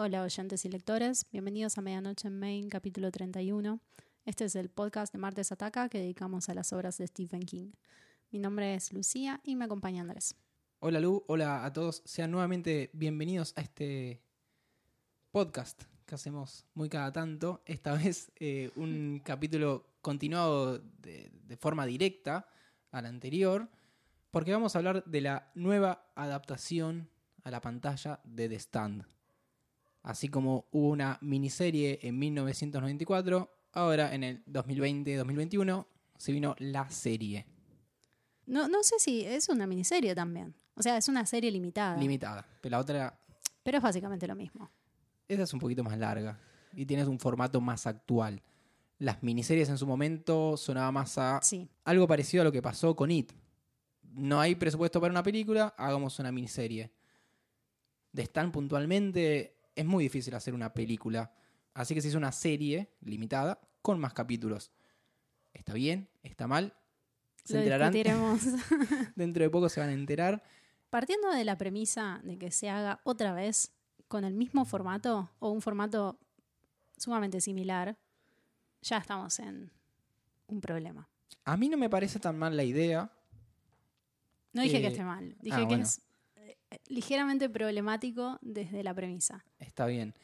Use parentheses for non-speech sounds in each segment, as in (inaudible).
Hola oyentes y lectores, bienvenidos a Medianoche en Main, capítulo 31. Este es el podcast de Martes Ataca que dedicamos a las obras de Stephen King. Mi nombre es Lucía y me acompaña Andrés. Hola Lu, hola a todos, sean nuevamente bienvenidos a este podcast que hacemos muy cada tanto. Esta vez eh, un (laughs) capítulo continuado de, de forma directa al anterior, porque vamos a hablar de la nueva adaptación a la pantalla de The Stand. Así como hubo una miniserie en 1994, ahora en el 2020-2021 se vino la serie. No, no sé si es una miniserie también. O sea, es una serie limitada. Limitada. Pero la otra, pero es básicamente lo mismo. esa es un poquito más larga y tienes un formato más actual. Las miniseries en su momento sonaba más a Sí. algo parecido a lo que pasó con It. No hay presupuesto para una película, hagamos una miniserie. De Stan puntualmente es muy difícil hacer una película, así que se hizo una serie limitada con más capítulos. ¿Está bien? ¿Está mal? Se Lo enterarán. (laughs) Dentro de poco se van a enterar. Partiendo de la premisa de que se haga otra vez con el mismo formato o un formato sumamente similar, ya estamos en un problema. A mí no me parece tan mal la idea. No dije Eh, que esté mal, dije ah, que bueno. es eh, ligeramente problemático desde la premisa. Está bien.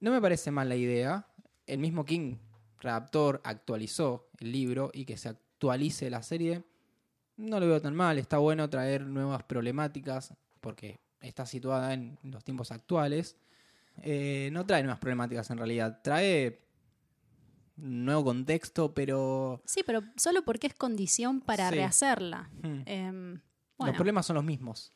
No me parece mal la idea. El mismo King, redactor, actualizó el libro y que se actualice la serie. No lo veo tan mal. Está bueno traer nuevas problemáticas porque está situada en los tiempos actuales. Eh, no trae nuevas problemáticas en realidad. Trae nuevo contexto, pero Sí, pero solo porque es condición para Sí. rehacerla. hmm, Em, los problemas son los mismos.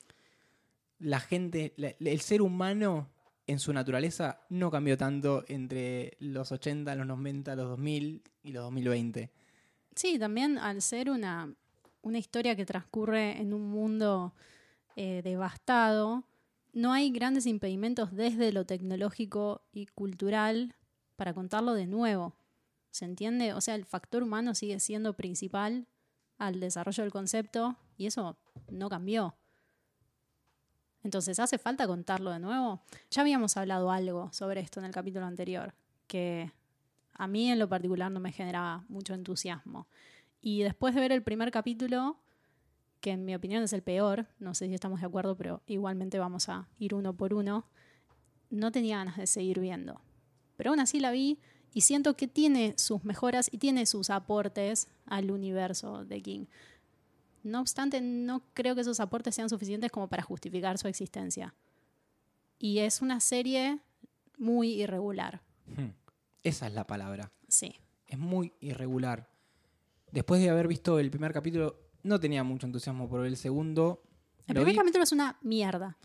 La gente, el ser humano en su naturaleza no cambió tanto entre los 80, los 90, los 2000 y los 2020. sí, también al ser una, una historia que transcurre en un mundo eh, devastado, no hay grandes impedimentos desde lo tecnológico y cultural para contarlo de nuevo. ¿Se entiende? O sea, el factor humano sigue siendo principal al desarrollo del concepto y eso no cambió. Entonces, ¿hace falta contarlo de nuevo? Ya habíamos hablado algo sobre esto en el capítulo anterior, que a mí en lo particular no me generaba mucho entusiasmo. Y después de ver el primer capítulo, que en mi opinión es el peor, no sé si estamos de acuerdo, pero igualmente vamos a ir uno por uno, no tenía ganas de seguir viendo. Pero aún así la vi y siento que tiene sus mejoras y tiene sus aportes al universo de King. No obstante, no creo que esos aportes sean suficientes como para justificar su existencia. Y es una serie muy irregular. Hmm, Esa es la palabra. Sí. Es muy irregular. Después de haber visto el primer capítulo, no tenía mucho entusiasmo por el segundo. El primer vi- capítulo es una mierda.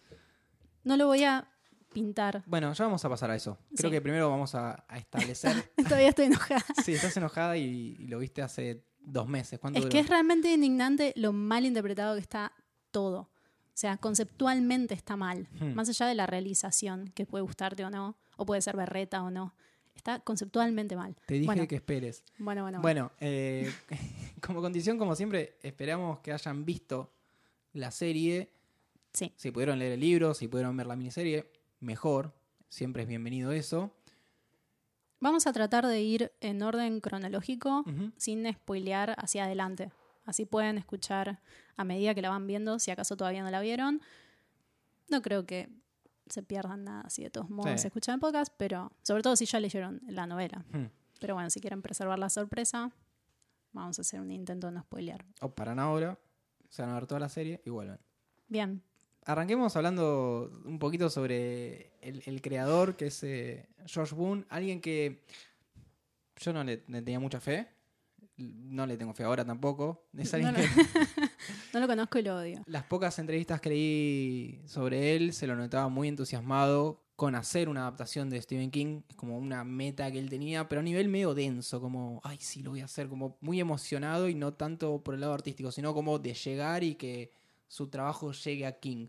No lo voy a pintar. Bueno, ya vamos a pasar a eso. Creo Sí. que primero vamos a, a establecer. (laughs) Todavía estoy enojada. sí, estás enojada y, y lo viste hace dos meses. ¿Cuánto Es duró? que es realmente indignante lo mal interpretado que está todo. O sea, conceptualmente está mal. Hmm. Más allá de la realización, que puede gustarte o no, o puede ser berreta o no. Está conceptualmente mal. Te dije bueno, que esperes. bueno, bueno. Bueno, eh, (laughs) como condición, como siempre, esperamos que hayan visto la serie. Sí. Si pudieron leer el libro, si pudieron ver la miniserie, mejor. Siempre es bienvenido eso. Vamos a tratar de ir en orden cronológico sin spoilear hacia adelante. Así pueden escuchar a medida que la van viendo, si acaso todavía no la vieron. No creo que se pierdan nada si de todos modos Sí. escuchan el podcast, pero sobre todo si ya leyeron la novela. Pero bueno, si quieren preservar la sorpresa, vamos a hacer un intento de no spoilear. O paran ahora, se van a ver toda la serie y vuelven. Bien, Arranquemos hablando un poquito sobre el, el creador, que es eh, George Boone, alguien que yo no le, le tenía mucha fe, no le tengo fe ahora tampoco. Es alguien No lo- que (laughs) no lo conozco y lo odio. las pocas entrevistas que leí sobre él se lo notaba muy entusiasmado con hacer una adaptación de Stephen King, es como una meta que él tenía, pero a nivel medio denso, como, ay, sí, lo voy a hacer, como muy emocionado y no tanto por el lado artístico, sino como de llegar y que su trabajo llegue a King.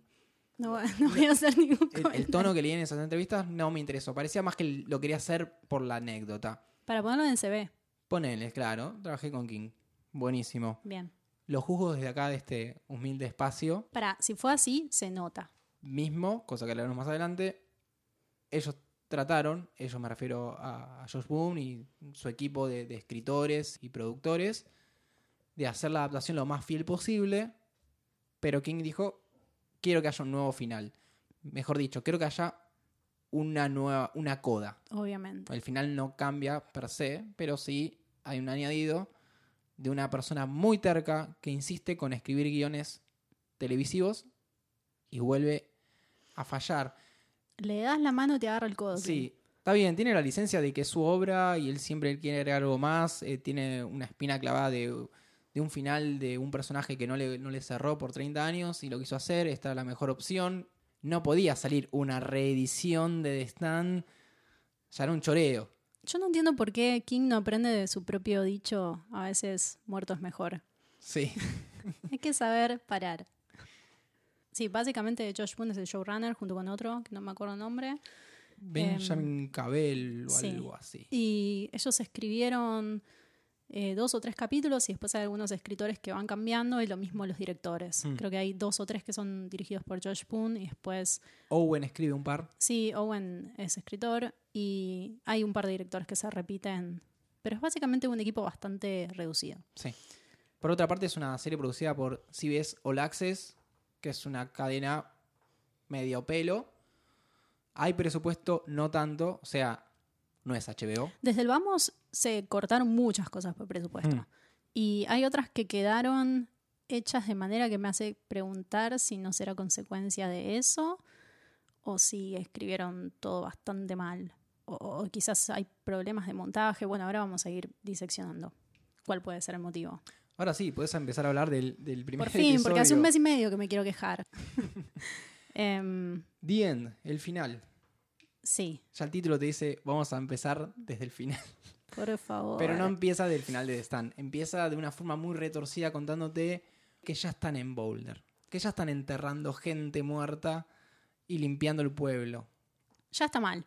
No, (laughs) no voy a hacer ningún El, el tono que leí en esas entrevistas no me interesó. Parecía más que lo quería hacer por la anécdota. Para ponerlo en CB. Ponele, claro, trabajé con King. Buenísimo. Bien. Lo juzgo desde acá, de este humilde espacio. Para, si fue así, se nota. Mismo, cosa que hablaremos más adelante. Ellos trataron, ellos me refiero a, a Josh Boone y su equipo de, de escritores y productores, de hacer la adaptación lo más fiel posible, pero King dijo, quiero que haya un nuevo final. Mejor dicho, quiero que haya una nueva, una coda. Obviamente. El final no cambia per se, pero sí hay un añadido de una persona muy terca que insiste con escribir guiones televisivos y vuelve a fallar. Le das la mano y te agarra el codo. Sí, está bien, tiene la licencia de que es su obra y él siempre quiere agregar algo más. eh, tiene una espina clavada de, de un final de un personaje que no le, no le cerró por 30 años y lo quiso hacer. Esta era la mejor opción. No podía salir una reedición de The Stand. Ya era un choreo. Yo no entiendo por qué King no aprende de su propio dicho, a veces muerto es mejor. Sí. (laughs) Hay que saber parar. Sí, básicamente Josh Boone es el showrunner junto con otro, que no me acuerdo el nombre. Benjamin Cabell o sí. algo así. Y ellos escribieron eh, dos o tres capítulos y después hay algunos escritores que van cambiando y lo mismo los directores. Mm. Creo que hay dos o tres que son dirigidos por Josh Boone y después, Owen escribe un par. sí, Owen es escritor y hay un par de directores que se repiten. Pero es básicamente un equipo bastante reducido. Sí. Por otra parte, es una serie producida por CBS All Access, que es una cadena medio pelo. Hay presupuesto, no tanto. O sea, no es HBO. Desde el Vamos se cortaron muchas cosas por presupuesto. Mm. Y hay otras que quedaron hechas de manera que me hace preguntar si no será consecuencia de eso o si escribieron todo bastante mal. O, o quizás hay problemas de montaje. Bueno, ahora vamos a ir diseccionando cuál puede ser el motivo. Ahora sí, puedes empezar a hablar del, del primer Por fin, porque hace un mes y medio que me quiero quejar. (laughs) (laughs) Em, The End, el final. Sí, Ya el título te dice, vamos a empezar desde el final. por favor. Pero no empieza del final de The Stand. Empieza de una forma muy retorcida contándote que ya están en Boulder. Que ya están enterrando gente muerta y limpiando el pueblo. Ya está mal.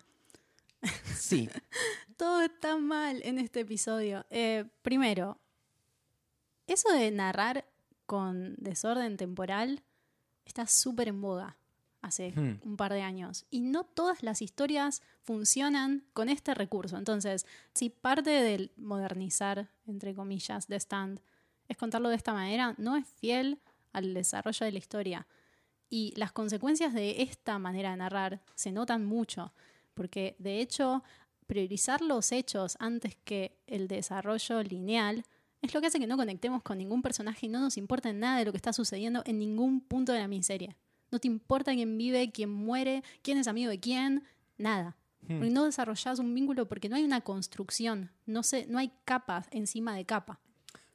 Sí, (laughs) Todo está mal en este episodio. Eh, primero, eso de narrar con desorden temporal está súper en boga hace Hmm. un par de años. Y no todas las historias funcionan con este recurso. Entonces, si parte del modernizar, entre comillas, de stand es contarlo de esta manera, no es fiel al desarrollo de la historia. Y las consecuencias de esta manera de narrar se notan mucho, porque de hecho priorizar los hechos antes que el desarrollo lineal es lo que hace que no conectemos con ningún personaje y no nos importa nada de lo que está sucediendo en ningún punto de la miniserie. No te importa quién vive, quién muere, quién es amigo de quién, nada. Hmm. No desarrollas un vínculo porque no hay una construcción, no, se, no hay capas encima de capa.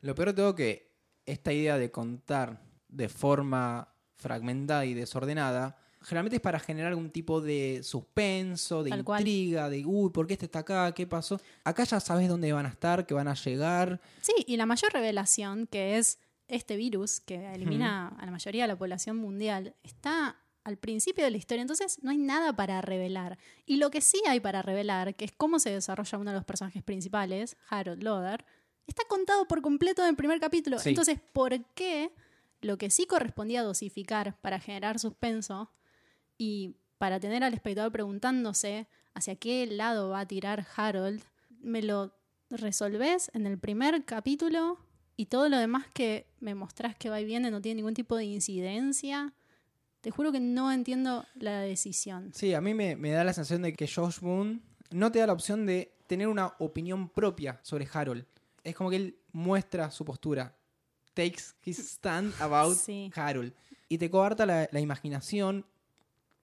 Lo peor de todo que esta idea de contar de forma fragmentada y desordenada, generalmente es para generar algún tipo de suspenso, de Tal cual. intriga, de uy, ¿por qué este está acá? ¿Qué pasó? Acá ya sabes dónde van a estar, que van a llegar. Sí, y la mayor revelación, que es este virus que elimina a la mayoría de la población mundial, está al principio de la historia, entonces no hay nada para revelar. Y lo que sí hay para revelar, que es cómo se desarrolla uno de los personajes principales, Harold Loder, está contado por completo en el primer capítulo. Sí. Entonces, ¿por qué lo que sí correspondía dosificar para generar suspenso y para tener al espectador preguntándose hacia qué lado va a tirar Harold, me lo resolvés en el primer capítulo y todo lo demás que me mostrás que va y viene no tiene ningún tipo de incidencia. Te juro que no entiendo la decisión. Sí, a mí me, me da la sensación de que Josh Boone no te da la opción de tener una opinión propia sobre Harold. Es como que él muestra su postura. Takes his stand about Sí. Harold. Y te coarta la, la imaginación,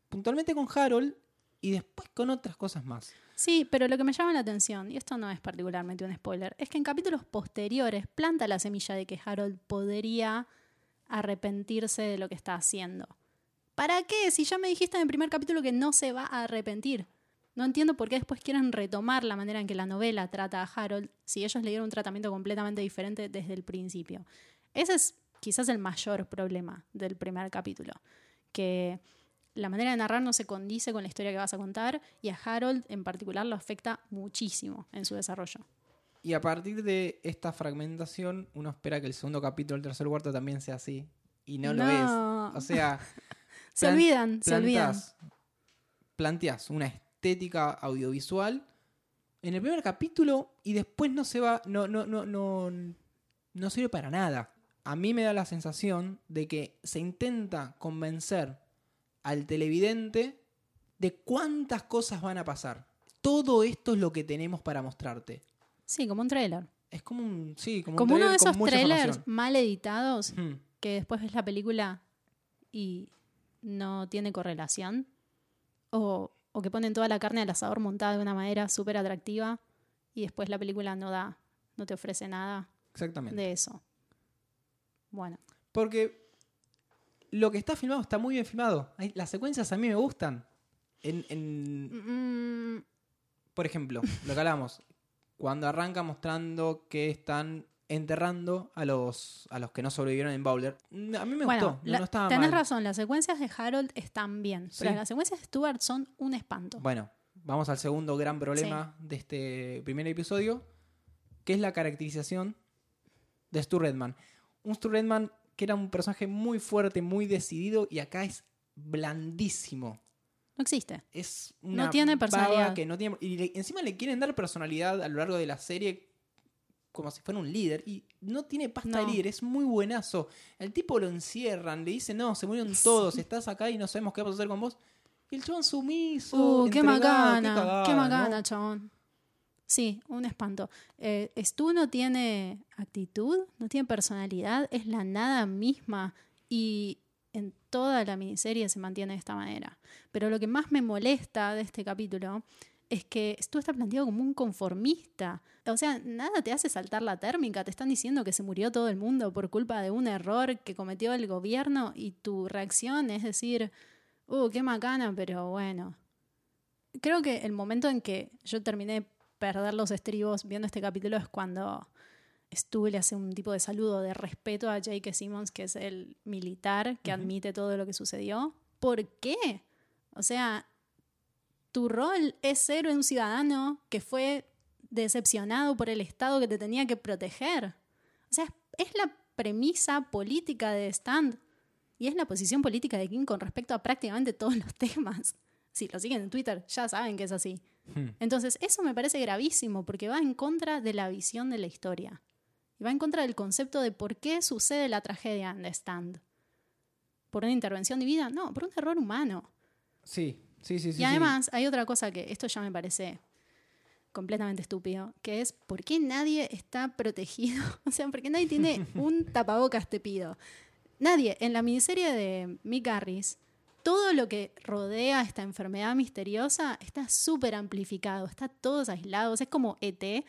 puntualmente con Harold y después con otras cosas más. Sí, pero lo que me llama la atención, y esto no es particularmente un spoiler, es que en capítulos posteriores planta la semilla de que Harold podría arrepentirse de lo que está haciendo. ¿Para qué? Si ya me dijiste en el primer capítulo que no se va a arrepentir. No entiendo por qué después quieren retomar la manera en que la novela trata a Harold si ellos le dieron un tratamiento completamente diferente desde el principio. Ese es quizás el mayor problema del primer capítulo. Que la manera de narrar no se condice con la historia que vas a contar y a Harold en particular lo afecta muchísimo en su desarrollo. Y a partir de esta fragmentación, uno espera que el segundo capítulo, el tercer cuarto también sea así. Y no, lo es. O sea, (laughs) Se olvidan, se olvidan. planteás una estética audiovisual en el primer capítulo y después no se va, no, no, no, no, no sirve para nada. A mí me da la sensación de que se intenta convencer al televidente de cuántas cosas van a pasar. Todo esto es lo que tenemos para mostrarte. Sí, como un trailer. Es como un, sí, como, un Como uno trailer de con esos trailers mal editados que después ves la película y no tiene correlación. O, o que ponen toda la carne al asador montada de una manera súper atractiva y después la película no da, no te ofrece nada Exactamente. de eso. Bueno, Porque lo que está filmado está muy bien filmado. Las secuencias a mí me gustan. En, en- Mm, por ejemplo, lo que hablamos, cuando arranca mostrando que están enterrando a los, a los que no sobrevivieron en Boulder. Mm, A mí me bueno, gustó, no, la- no estaba tenés mal. razón, las secuencias de Harold están bien, pero las secuencias de Stuart son un espanto. Bueno, vamos al segundo gran problema de este primer episodio, que es la caracterización de Stu Redman. Un Stu Redman que era un personaje muy fuerte, muy decidido, y acá es blandísimo. No existe. Es una tiene baba personalidad. que no tiene y le- encima le quieren dar personalidad a lo largo de la serie como si fuera un líder y no tiene pasta de No. líder, es muy buenazo. El tipo lo encierran, le dicen, "No, se murieron todos, estás acá y no sabemos qué vamos a hacer con vos." Y el chabón sumiso, Uh, qué macana, qué, cagada, macana, ¿no? chabón. Sí, un espanto. Eh, Stu no tiene actitud, no tiene personalidad, es la nada misma y en toda la miniserie se mantiene de esta manera. Pero lo que más me molesta de este capítulo es que Stu está planteado como un conformista. O sea, nada te hace saltar la térmica, te están diciendo que se murió todo el mundo por culpa de un error que cometió el gobierno y tu reacción es decir, uh, qué macana, pero bueno. Creo que el momento en que yo terminé perder los estribos viendo este capítulo es cuando Stu le hace un tipo de saludo de respeto a Jake Simmons, que es el militar que admite todo lo que sucedió. ¿Por qué? O sea, tu rol es ser un ciudadano que fue decepcionado por el Estado que te tenía que proteger. O sea, es la premisa política de Stand y es la posición política de King con respecto a prácticamente todos los (laughs) temas. Si lo siguen en Twitter, ya saben que es así. Hmm. Entonces, eso me parece gravísimo porque va en contra de la visión de la historia. Y va en contra del concepto de por qué sucede la tragedia en The Stand. ¿Por una intervención divina? No, por un error humano. Sí, sí, sí, sí. y además, hay otra cosa que esto ya me parece completamente estúpido, que es por qué nadie está protegido. (laughs) O sea, por qué nadie tiene (laughs) un tapabocas, te pido. Nadie. En la miniserie de Mick Harris, todo lo que rodea esta enfermedad misteriosa está súper amplificado, está todos aislados, es como ET.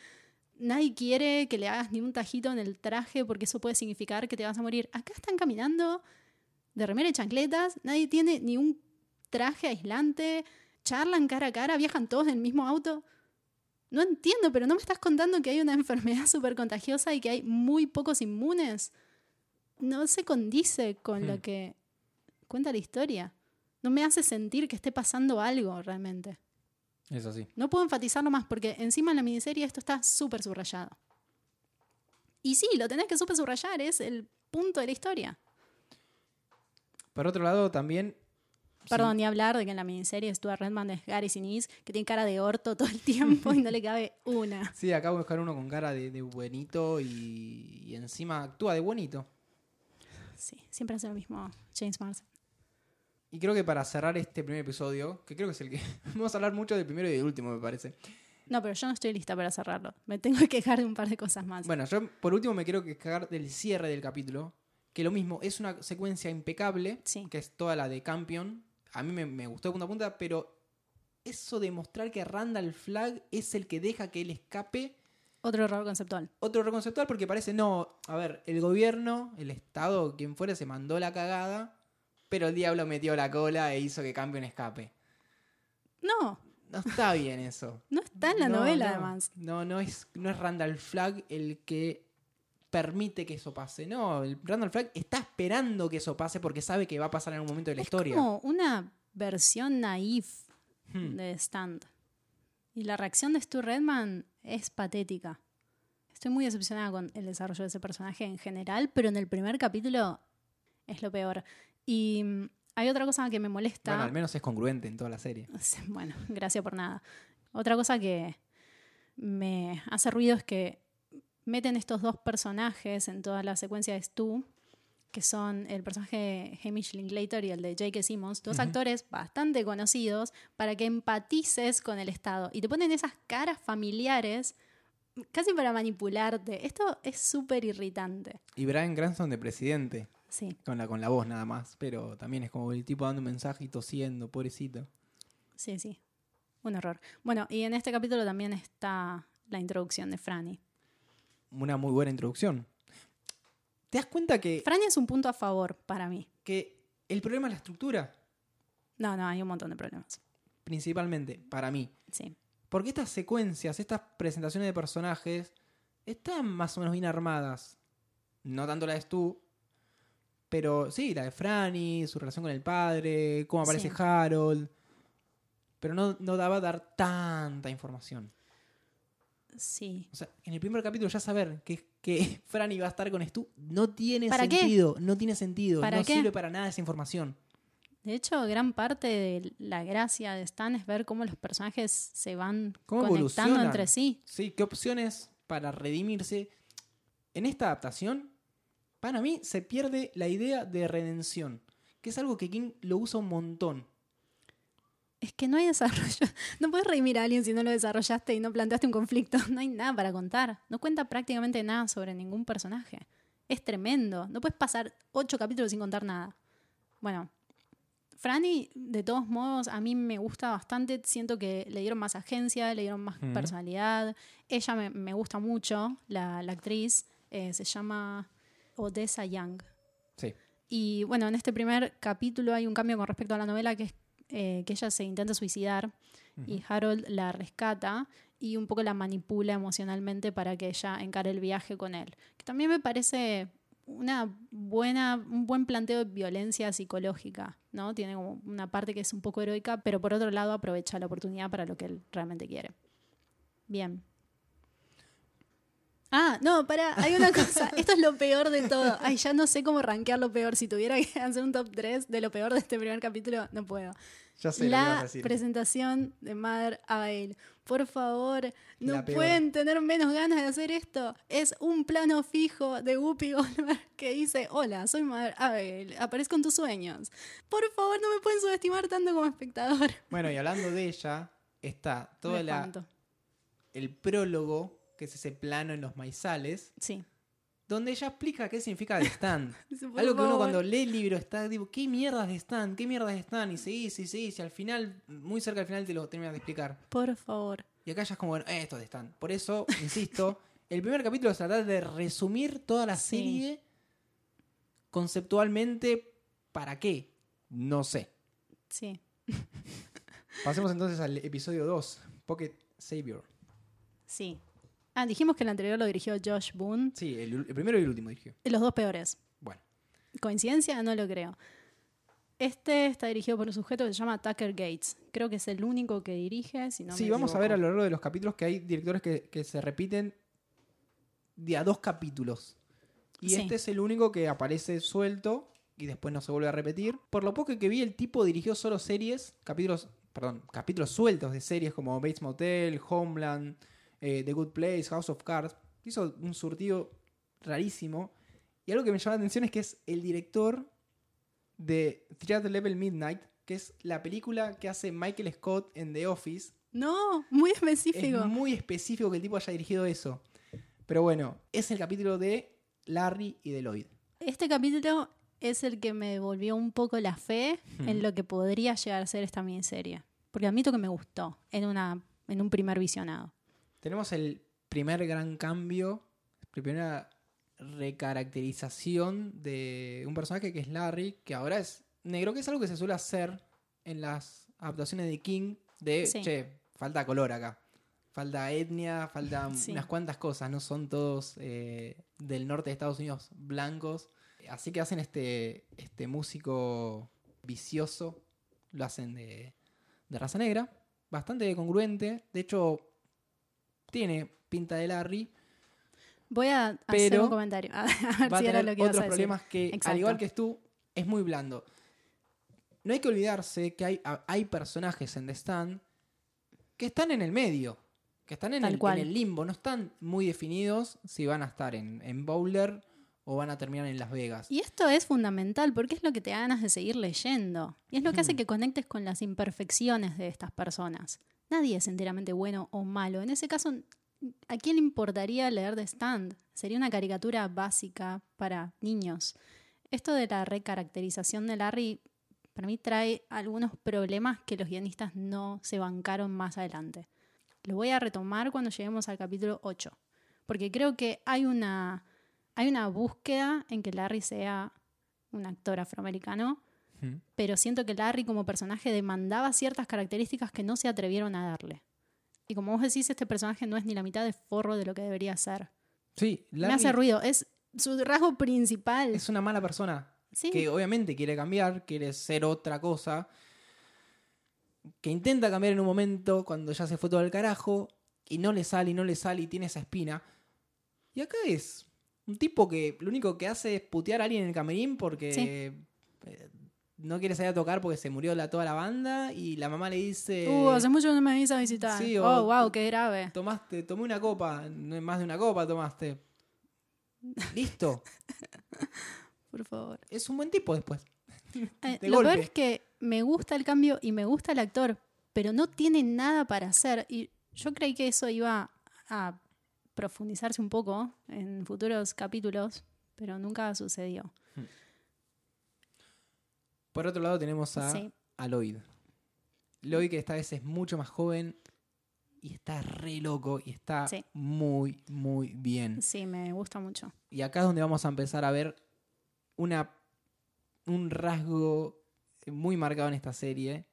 Nadie quiere que le hagas ni un tajito en el traje porque eso puede significar que te vas a morir. Acá están caminando de remera y chancletas, nadie tiene ni un traje aislante, charlan cara a cara, viajan todos en el mismo auto. No entiendo, pero no me estás contando que hay una (laughs) enfermedad súper contagiosa y que hay muy pocos inmunes. No se condice con Hmm. lo que cuenta la historia. No me hace sentir que esté pasando algo realmente. Es así. No puedo enfatizarlo más porque encima en la miniserie esto está súper subrayado. Y sí, lo tenés que súper subrayar, es el punto de la historia. Por otro lado, también. Perdón, sí, ni hablar de que en la miniserie Stuart Redman es Gary Sinise, que tiene cara de orto todo el tiempo y no le cabe una. (laughs) Sí, acabo de buscar uno con cara de, de buenito y, y encima actúa de buenito. Sí, siempre hace lo mismo James Marsden. Y creo que para cerrar este primer episodio, que creo que es el que. (laughs) Vamos a hablar mucho del primero y del último, me parece. No, pero yo no estoy lista para cerrarlo. Me tengo que quejar de un par de cosas más. Bueno, yo por último me quiero quejar del cierre del capítulo. Que lo mismo, es una secuencia impecable, Sí. que es toda la de Campion. A mí me, me gustó de punta a punta, pero eso de mostrar que Randall Flagg es el que deja que él escape, Otro error conceptual. otro error conceptual, porque parece, no, a ver, el gobierno, el Estado, quien fuera, se mandó la cagada, pero el diablo metió la cola e hizo que Campion escape. No, No está bien eso. (laughs) no está en la No, novela no. además. No, no es, no es Randall Flagg el que permite que eso pase. No, el Randall Flagg está esperando que eso pase porque sabe que va a pasar en algún momento de la es historia. como una versión naif Hmm. de Stand. Y la reacción de Stu Redman es patética. Estoy muy decepcionada con el desarrollo de ese personaje en general, pero en el primer capítulo es lo peor. Y mm, Hay otra cosa que me molesta. Bueno, al menos es congruente en toda la serie. (laughs) Bueno, gracias por nada. Otra cosa que me hace ruido es que meten estos dos personajes en toda la secuencia de Stu, que son el personaje de Hamish Linklater y el de J.K. Simmons, dos actores bastante conocidos, para que empatices con el Estado. Y te ponen esas caras familiares casi para manipularte. Esto es súper irritante. Y Brian Cranston de presidente, Sí, con la, con la voz nada más. Pero también es como el tipo dando un mensaje y tosiendo, pobrecito. sí, sí. Un horror. Bueno, y en este capítulo también está la introducción de Franny. Una muy buena introducción. ¿Te das cuenta que, Franny es un punto a favor para mí. que el problema es la estructura? No, no, hay un montón de problemas. Principalmente, para mí. Sí. Porque estas secuencias, estas presentaciones de personajes, están más o menos bien armadas. No tanto la de Stu, pero sí, la de Franny, su relación con el padre, cómo aparece Sí. Harold. Pero no, no daba dar tanta información. Sí. O sea, en el primer capítulo ya saber que, que (laughs) Franny va a estar con Stu no tiene ¿Para qué? sentido. No tiene sentido. ¿Para no qué? sirve para nada esa información. De hecho, gran parte de la gracia de Stan es ver cómo los personajes se van ¿Cómo conectando entre sí. Sí, ¿qué opciones para redimirse? En esta adaptación, para mí se pierde la idea de redención, que es algo que King lo usa un montón. Es que no hay desarrollo. (laughs) No puedes redimir a alguien si no lo desarrollaste y no planteaste un conflicto. (laughs) No hay nada para contar. No cuenta prácticamente nada sobre ningún personaje. Es tremendo. No puedes pasar ocho capítulos sin contar nada. Bueno, Franny, de todos modos, a mí me gusta bastante. Siento que le dieron más agencia, le dieron más personalidad. Ella me, me gusta mucho, la, la actriz. Eh, se llama Odessa Young. Sí. Y bueno, en este primer capítulo hay un cambio con respecto a la novela que es eh, que ella se intenta suicidar y Harold la rescata y un poco la manipula emocionalmente para que ella encare el viaje con él. Que también me parece una buena, un buen planteo de violencia psicológica, ¿no? Tiene como una parte que es un poco heroica, pero por otro lado aprovecha la oportunidad para lo que él realmente quiere. Bien. Ah, no, para, hay una cosa. (laughs) Esto es lo peor de todo. Ay, ya no sé cómo rankear lo peor. Si tuviera que (laughs) hacer un top 3 de lo peor de este primer capítulo, no puedo. Ya sé La presentación de Mother Abigail. Por favor, no pueden tener menos ganas de hacer esto. Es un plano fijo de Whoopi Goldberg (laughs) que dice, hola, soy Mother Abigail, aparezco en tus sueños. Por favor, no me pueden subestimar tanto como espectador. Bueno, y hablando de ella, está todo Me la, espanto. el prólogo, que es ese plano en los maizales, Sí. donde ella explica qué significa de Stan. (laughs) Por Algo que uno cuando lee el libro está tipo, ¿qué mierdas de Stan? ¿Qué mierdas de Stan? Y seguís y seguís y al final, muy cerca al final te lo terminas de explicar. Por favor. Y acá ya es como, bueno, esto es de Stan. Por eso, (laughs) insisto, el primer capítulo se trata de resumir toda la Sí. serie conceptualmente. ¿Para qué? No sé. Sí. Pasemos entonces al episodio 2, Pocket Savior. Sí. Ah, dijimos que el anterior lo dirigió Josh Boone. Sí, el, el primero y el último dirigió. Los dos peores. Bueno, ¿Coincidencia? No lo creo. Este está dirigido por un sujeto que se llama Tucker Gates. Creo que es el único que dirige. Si no sí, me vamos a ver a lo largo de los capítulos que hay directores que, que se repiten de a dos capítulos. Y Sí. este es el único que aparece suelto y después no se vuelve a repetir. Por lo poco que vi, el tipo dirigió solo series, capítulos, perdón, capítulos sueltos de series como Bates Motel, Homeland, eh, The Good Place, House of Cards. Hizo un surtido rarísimo. Y algo que me llama la atención es que es el director de Theater Level Midnight, que es la película que hace Michael Scott en The Office. No, muy específico. Es muy específico que el tipo haya dirigido eso. Pero bueno, es el capítulo de Larry y de Lloyd. Este capítulo es el que me devolvió un poco la fe en lo que podría llegar a ser esta miniserie. Porque admito que me gustó en, una, en un primer visionado. Tenemos el primer gran cambio, la primera recaracterización de un personaje que es Larry, que ahora es negro, que es algo que se suele hacer en las adaptaciones de King de, Sí. che, falta color acá. Falta etnia, falta (laughs) Sí. unas cuantas cosas, no son todos eh, del norte de Estados Unidos blancos. Así que hacen este, este músico vicioso, lo hacen de, de raza negra, bastante congruente. De hecho, tiene pinta de Larry, Voy a hacer un comentario. (laughs) A ver va si era lo que otros a problemas que, al igual que tú, es muy blando. no hay que olvidarse que hay, hay personajes en The Stand que están en el medio, que están en, el, cual. en el limbo, no están muy definidos si van a estar en, en Bowler o van a terminar en Las Vegas. Y esto es fundamental porque es lo que te da ganas de seguir leyendo. Y es lo que hace que conectes con las imperfecciones de estas personas. Nadie es enteramente bueno o malo. En ese caso, ¿a quién le importaría leer The Stand? Sería una caricatura básica para niños. Esto de la recaracterización de Larry, para mí trae algunos problemas que los guionistas no se bancaron más adelante. Lo voy a retomar cuando lleguemos al capítulo 8. Porque creo que hay una, hay una búsqueda en que Larry sea un actor afroamericano, Pero siento que Larry como personaje demandaba ciertas características que no se atrevieron a darle. Y como vos decís, este personaje no es ni la mitad de forro de lo que debería ser. Sí, Me Larry hace ruido, es su rasgo principal. es una mala persona sí, que obviamente quiere cambiar, quiere ser otra cosa, que intenta cambiar en un momento cuando ya se fue todo al carajo y no le sale y no le sale y tiene esa espina. Y acá es un tipo que lo único que hace es putear a alguien en el camerín porque Sí. No quiere salir a tocar porque se murió la, toda la banda y la mamá le dice... Uh, hace mucho que no me venís a visitar. sí, o- oh, wow, qué grave. Tomaste, tomé una copa, más de una copa tomaste. (laughs) Listo. Por favor. Es un buen tipo después. (laughs) Eh, De lo peor es que me gusta el cambio y me gusta el actor, pero no tiene nada para hacer. Y yo creí que eso iba a profundizarse un poco en futuros capítulos, pero nunca sucedió. Por otro lado tenemos a, Sí. a Lloyd. Lloyd que esta vez es mucho más joven y está re loco y está Sí. muy, muy bien. Sí, me gusta mucho. Y acá es donde vamos a empezar a ver una, un rasgo muy marcado en esta serie,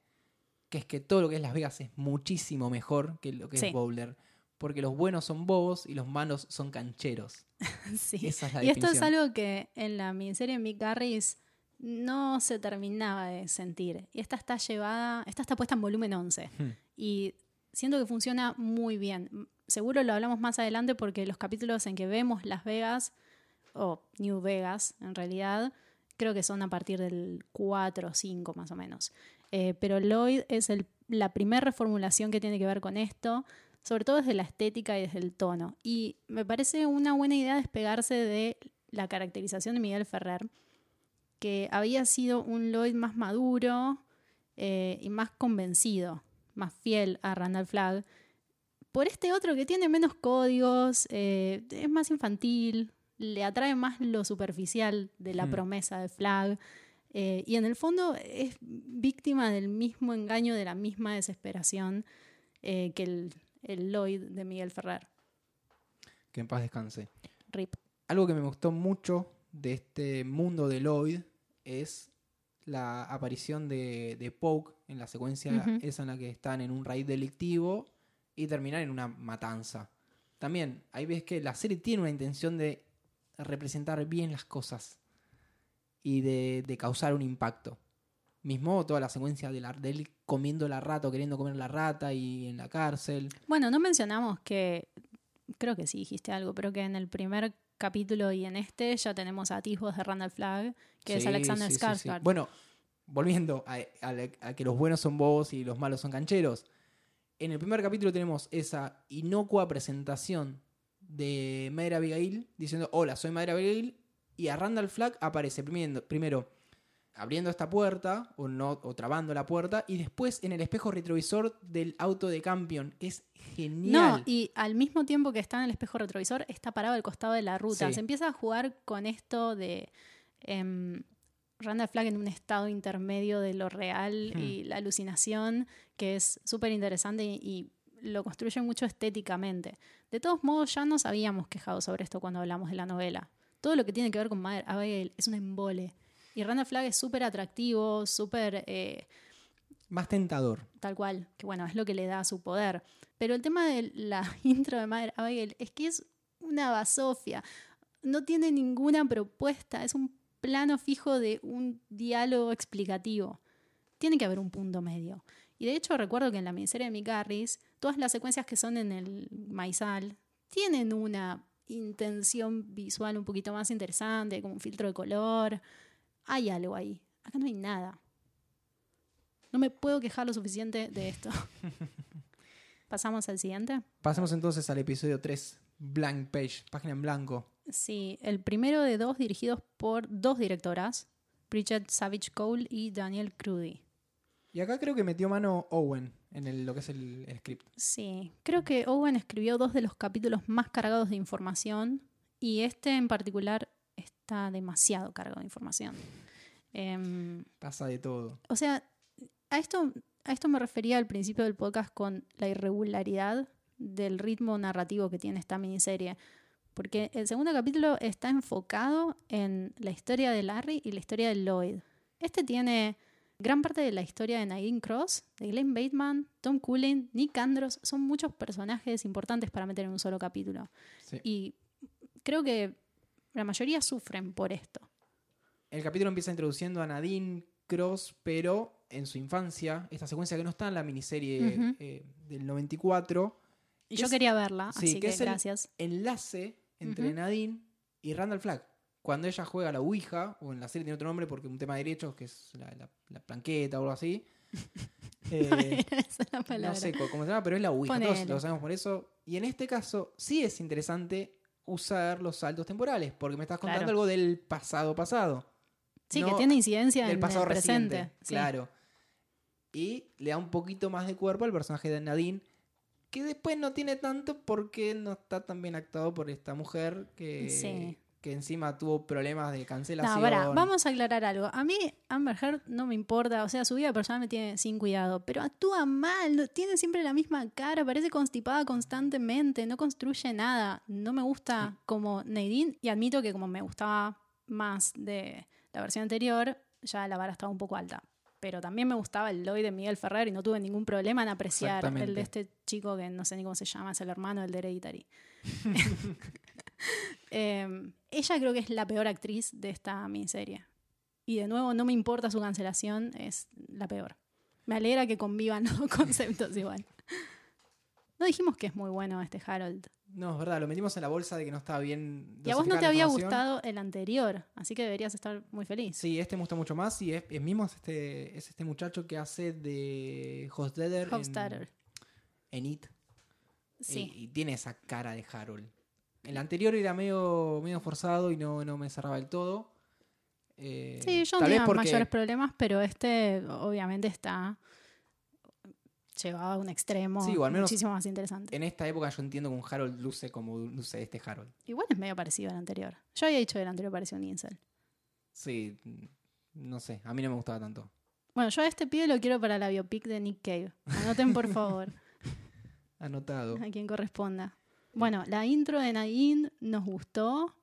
que es que todo lo que es Las Vegas es muchísimo mejor que lo que Sí. es Bowler. Porque los buenos son bobos y los malos son cancheros. (laughs) Sí. Esa es la Y esto es algo que en la miniserie Mick Garris no se terminaba de sentir. Y esta está llevada, esta está puesta en volumen 11. Hmm. Y siento que funciona muy bien. Seguro lo hablamos más adelante porque los capítulos en que vemos Las Vegas, o New Vegas en realidad, creo que son a partir del 4 o 5 más o menos. Eh, pero Lloyd es el- la primera reformulación que tiene que ver con esto, sobre todo desde la estética y desde el tono. Y me parece una buena idea despegarse de la caracterización de Miguel Ferrer, que había sido un Lloyd más maduro eh, y más convencido, más fiel a Randall Flagg, por este otro que tiene menos códigos, eh, es más infantil, le atrae más lo superficial de la Hmm. promesa de Flagg. eh, y en el fondo es víctima del mismo engaño, de la misma desesperación eh, que el, el Lloyd de Miguel Ferrer. Que en paz descanse. Rip. Algo que me gustó mucho de este mundo de Lloyd es la aparición de, de Poke en la secuencia esa en la que están en un raid delictivo y terminar en una matanza. También, ahí ves que la serie tiene una intención de representar bien las cosas y de, de causar un impacto. Mismo toda la secuencia de, la, de él comiendo la rata o queriendo comer la rata y en la cárcel. Bueno, no mencionamos que, creo que sí dijiste algo, pero que en el primer capítulo y en este ya tenemos atisbos de Randall Flagg, que es Alexander sí. Bueno, volviendo a, a- a que los buenos son bobos y los malos son cancheros. En el primer capítulo tenemos esa inocua presentación de Madre Abigail diciendo, hola, soy Madre Abigail. Y a Randall Flagg aparece primero, primero abriendo esta puerta o, no, o trabando la puerta y después en el espejo retrovisor del auto de Campion. Es genial. No, y al mismo tiempo que está en el espejo retrovisor, está parado al costado de la ruta. Sí. Se empieza a jugar con esto de em, Randall Flagg en un estado intermedio de lo real Hmm. y la alucinación, que es súper interesante y, y lo construye mucho estéticamente. De todos modos, ya nos habíamos quejado sobre esto cuando hablamos de la novela. Todo lo que tiene que ver con Mother Abigail es un embole. Y Randall Flagg es súper atractivo, súper... eh, Más tentador. tal cual, que bueno, es lo que le da su poder. Pero el tema de la (laughs) intro de Mother Abigail es que es una basofia. No tiene ninguna propuesta, es un plano fijo de un diálogo explicativo. Tiene que haber un punto medio. Y de hecho recuerdo que en la miniserie de Mick Garris, todas las secuencias que son en el maizal tienen una intención visual un poquito más interesante, como un filtro de color. Hay algo ahí. Acá no hay nada. No me puedo quejar lo suficiente de esto. (laughs) ¿Pasamos al siguiente? Pasemos entonces al episodio 3, Blank Page, página en blanco. Sí, el primero de dos dirigidos por dos directoras, Bridget Savage Cole y Daniel Crudy. Y acá creo que metió mano Owen en el- lo que es el, el script. Sí, creo que Owen escribió dos de los capítulos más cargados de información y este en particular está demasiado cargado de información. Em, Pasa de todo. o sea, a esto, a esto me refería al principio del podcast con la irregularidad del ritmo narrativo que tiene esta miniserie. Porque el segundo capítulo está enfocado en la historia de Larry y la historia de Lloyd. Este tiene gran parte de la historia de Nadine Cross, de Glenn Bateman, Tom Cullen, Nick Andros. Son muchos personajes importantes para meter en un solo capítulo. Sí. Y creo que la mayoría sufren por esto. El capítulo empieza introduciendo a Nadine Cross, pero en su infancia, esta secuencia que no está en la miniserie Ujú. eh, del 94, Y yo es- quería verla, sí, así que que, es el- enlace entre. Nadine y Randall Flagg. Cuando ella juega a la Ouija, o en la serie tiene otro nombre porque un tema de derechos, que es la, la- la planqueta o algo así. (laughs) Eh, Esa la palabra. no sé cómo se llama, pero es la Ouija. Todos Ponele. lo sabemos por eso. Y en este caso, sí es interesante usar los saltos temporales, porque me estás contando Claro. algo del pasado pasado. Sí, que tiene incidencia del en pasado el presente. reciente. sí. Claro. Y le da un poquito más de cuerpo al personaje de Nadine, que después no tiene tanto porque no está tan bien actuado por esta mujer que, Sí. Que encima tuvo problemas de cancelación. No, vamos a aclarar algo. A mí Amber Heard no me importa, o sea, su vida personal me tiene sin cuidado, pero actúa mal, tiene siempre la misma cara, parece constipada constantemente, no construye nada. No me gusta como Nadine y admito que como me gustaba más de la versión anterior, ya la vara estaba un poco alta. Pero también me gustaba el Lloyd de Miguel Ferrer y no tuve ningún problema en apreciar el de este chico que no sé ni cómo se llama, es el hermano del de Hereditary. (laughs) (laughs) (laughs) Eh, ella creo que es la peor actriz de esta miniserie. Y de nuevo, no me importa su cancelación, es la peor. Me alegra que convivan los dos (laughs) conceptos igual. No dijimos que es muy bueno este Harold. No, es verdad, lo metimos en la bolsa de que no estaba bien. Y a vos no te había gustado el anterior, así que deberías estar muy feliz. Sí, este me gusta mucho más y es, es mismo es este, es este muchacho que hace de Hofstadter en, en It. Sí. Y, y tiene esa cara de Harold. El anterior era medio, medio forzado y no, no me cerraba del todo. Eh, Sí, yo no tenía porque mayores problemas, pero este obviamente está llevado a un extremo Sí, o al menos muchísimo más interesante. en esta época yo entiendo que un Harold luce como luce este Harold. Igual es medio parecido al anterior. Yo había dicho que el anterior parecía un incel. Sí, no sé, a mí no me gustaba tanto. Bueno, yo a este pibe lo quiero para la biopic de Nick Cave. Anoten, por favor, (laughs) Anotado. a quien corresponda. Bueno, la intro de Nadine nos gustó.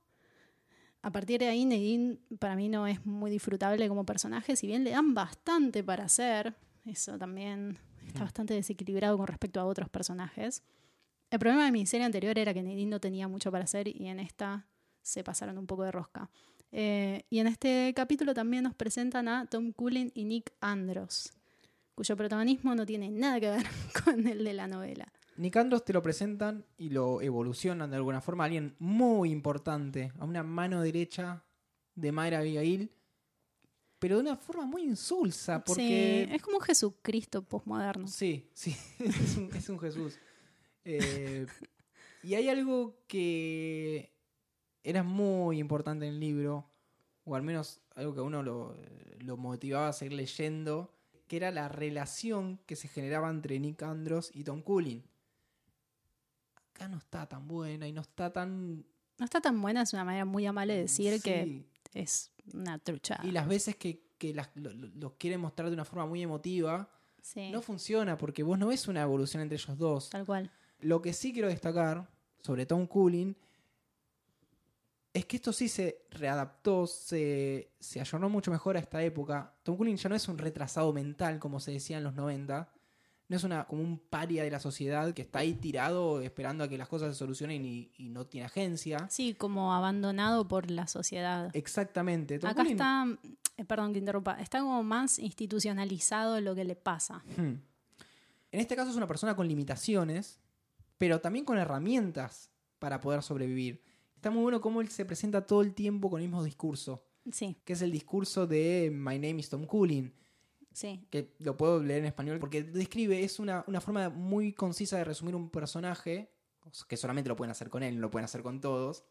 A partir de ahí, Nadine para mí no es muy disfrutable como personaje, si bien le dan bastante para hacer. Eso también está bastante desequilibrado con respecto a otros personajes. El problema de mi serie anterior era que Nadine no tenía mucho para hacer y en esta se pasaron un poco de rosca. Eh, y en este capítulo también nos presentan a Tom Cullen y Nick Andros, cuyo protagonismo no tiene nada que ver (laughs) con el de la novela. Nick Andros te lo presentan y lo evolucionan de alguna forma. Alguien muy importante, a una mano derecha de Mayra Abigail, pero de una forma muy insulsa, porque... Sí, es como un Jesucristo postmoderno. Sí, sí, (laughs) es un, es un Jesús. Eh, y hay algo que era muy importante en el libro, o al menos algo que a uno lo, lo motivaba a seguir leyendo, que era la relación que se generaba entre Nick Andros y Tom Cullen. Acá no está tan buena y no está tan... No está tan buena, es una manera muy amable de decir que Sí. es una truchada. Y las veces que, que las- lo, quieren mostrar de una forma muy emotiva, Sí, no funciona porque vos no ves una evolución entre ellos dos. tal cual. Lo que sí quiero destacar sobre Tom Cooling es que esto sí se readaptó, se, se ayornó mucho mejor a esta época. Tom Cooling ya no es un retrasado mental, como se decía en los 90. No es una, como un paria de la sociedad que está ahí tirado esperando a que las cosas se solucionen y, y no tiene agencia. Sí, como abandonado por la sociedad. Exactamente. Acá está, eh, perdón que interrumpa, está como más institucionalizado lo que le pasa. Hmm. En este caso es una persona con limitaciones, pero también con herramientas para poder sobrevivir. Está muy bueno cómo él se presenta todo el tiempo con el mismo discurso, Sí, que es el discurso de My name is Tom Cooling. Sí. que lo puedo leer en español, porque describe, es una, una forma muy concisa de resumir un personaje, que solamente lo pueden hacer con él, no lo pueden hacer con todos.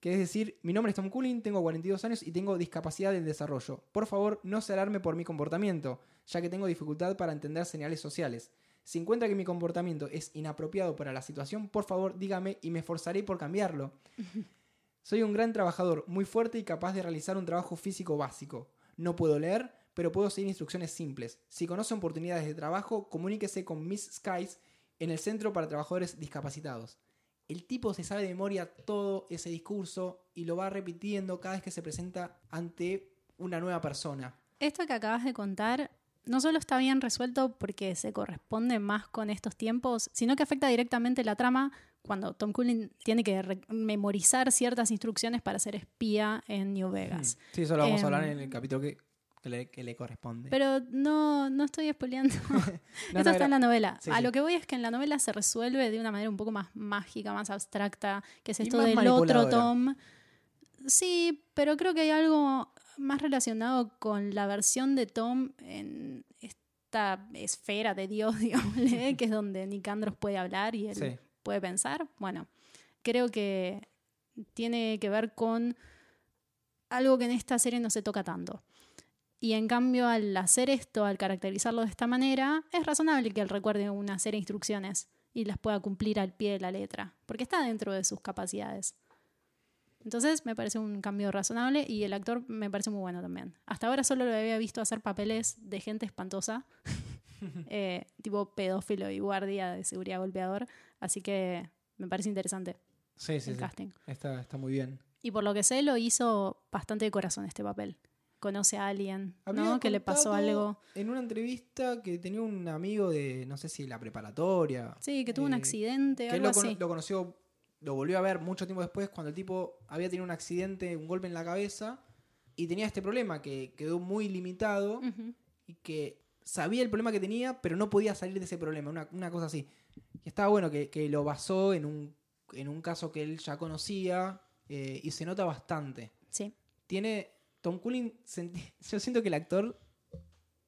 Que es decir, mi nombre es Tom Cullen, tengo 42 años y tengo discapacidad del desarrollo. Por favor, no se alarme por mi comportamiento, ya que tengo dificultad para entender señales sociales. Si encuentra que mi comportamiento es inapropiado para la situación, por favor dígame y me esforzaré por cambiarlo. (laughs) Soy un gran trabajador, muy fuerte y capaz de realizar un trabajo físico básico. No puedo leer, pero puedo seguir instrucciones simples. Si conoce oportunidades de trabajo, comuníquese con Miss Skies en el Centro para Trabajadores Discapacitados. El tipo se sabe de memoria todo ese discurso y lo va repitiendo cada vez que se presenta ante una nueva persona. Esto que acabas de contar no solo está bien resuelto porque se corresponde más con estos tiempos, sino que afecta directamente la trama cuando Tom Cullen tiene que memorizar ciertas instrucciones para ser espía en New Vegas. Sí, eso lo vamos a hablar Em, en el capítulo que, que le, que le corresponde. Pero no, no estoy spoileando. (laughs) No, Esto no, (laughs) está en la novela. Sí, a sí. lo que voy es que en la novela se resuelve de una manera un poco más mágica, más abstracta, que es esto del otro. Tom. Sí, pero creo que hay algo más relacionado con la versión de Tom en esta esfera de Dios, (laughs) digámosle, que es donde Nick Andros puede hablar y él Sí. puede pensar. Bueno, creo que tiene que ver con algo que en esta serie no se toca tanto. Y en cambio, al hacer esto, al caracterizarlo de esta manera, es razonable que él recuerde una serie de instrucciones y las pueda cumplir al pie de la letra, porque está dentro de sus capacidades. Entonces, me parece un cambio razonable y el actor me parece muy bueno también. Hasta ahora solo lo había visto hacer papeles de gente espantosa, (laughs) eh, tipo pedófilo y guardia de seguridad golpeador, así que me parece interesante Sí, sí, el sí. casting. Está, está muy bien. Y por lo que sé, lo hizo bastante de corazón este papel. Conoce a alguien, ¿no? Que le pasó algo. En una entrevista que tenía un amigo de, no sé si la preparatoria. Sí, que tuvo un eh, accidente, que algo lo, así. lo conoció, lo volvió a ver mucho tiempo después cuando el tipo había tenido un accidente, un golpe en la cabeza y tenía este problema que quedó muy limitado y que sabía el problema que tenía, pero no podía salir de ese problema, una, una cosa así. Y estaba bueno que, que lo basó en un, en un caso que él ya conocía eh, y se nota bastante. Sí, Tiene. Tom Cullen, (laughs) yo siento que el actor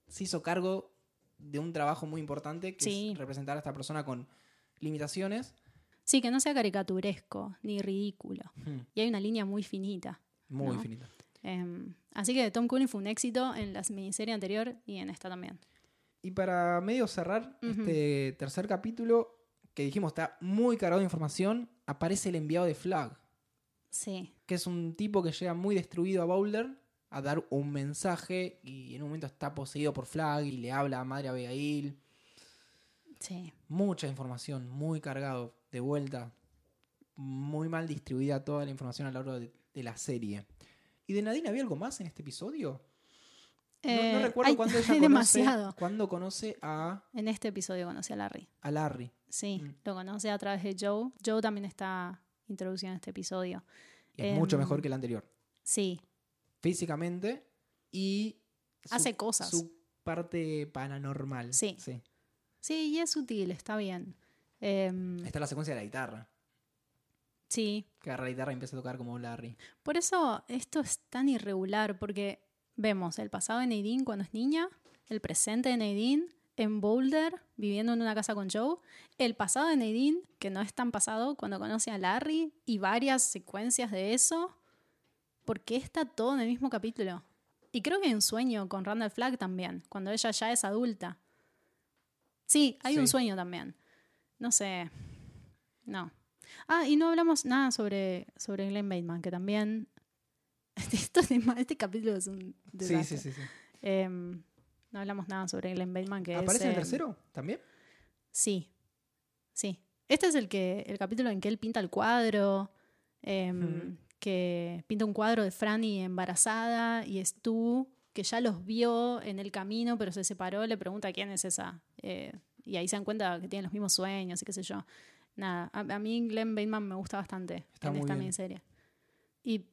se hizo cargo de un trabajo muy importante, que Sí. es representar a esta persona con limitaciones. sí, que no sea caricaturesco ni ridículo. Hmm, Y hay una línea muy finita. Muy ¿No? finita. Em, así que Tom Cullen fue un éxito en la miniserie anterior y en esta también. Y para medio cerrar este tercer capítulo, que dijimos está muy cargado de información, aparece el enviado de Flag, Sí, que es un tipo que llega muy destruido a Boulder a dar un mensaje y en un momento está poseído por Flag y le habla a Madre Abigail. sí. Mucha información, muy cargado, de vuelta. Muy mal distribuida toda la información a lo largo de, de la serie. ¿Y de Nadine había algo más en este episodio? No, no Eh, recuerdo hay- cuándo (laughs) ella conoce, demasiado. cuándo conoce a, En este episodio conocí a Larry. a Larry. Sí, Mm. lo conoce a través de Joe. Joe también está introducido en este episodio. Y es mucho Em, mejor que el anterior. Sí, Físicamente y su- Hace cosas. Su parte paranormal. Sí. sí, y es sutil, está bien. Em, Está la secuencia de la guitarra. sí, Que agarra la guitarra y empieza a tocar como Larry. Por eso esto es tan irregular, porque vemos el pasado de Nadine cuando es niña, el presente de Nadine en Boulder, viviendo en una casa con Joe, el pasado de Nadine, que no es tan pasado, cuando conoce a Larry, y varias secuencias de eso. ¿Por qué está todo en el mismo capítulo? Y creo que hay un sueño con Randall Flagg también, cuando ella ya es adulta. Sí, hay un Sí. sueño también. No sé. No. Ah, y no hablamos nada sobre, sobre Glenn Bateman, que también. (laughs) Esto es de- este capítulo es un Sí, desastre. sí, sí. sí. Em, no hablamos nada sobre Glenn Bateman, que ¿Aparece es, en el tercero también? Sí. Sí. Este es el que el capítulo en que él pinta el cuadro. Ujú. Que pinta un cuadro de Franny embarazada y Stu, que ya los vio en el camino, pero se separó, le pregunta quién es esa. Eh, y ahí se dan cuenta que tienen los mismos sueños y qué sé yo. Nada, a, a mí Glenn Bateman me gusta bastante Está en muy esta bien. miniserie. Y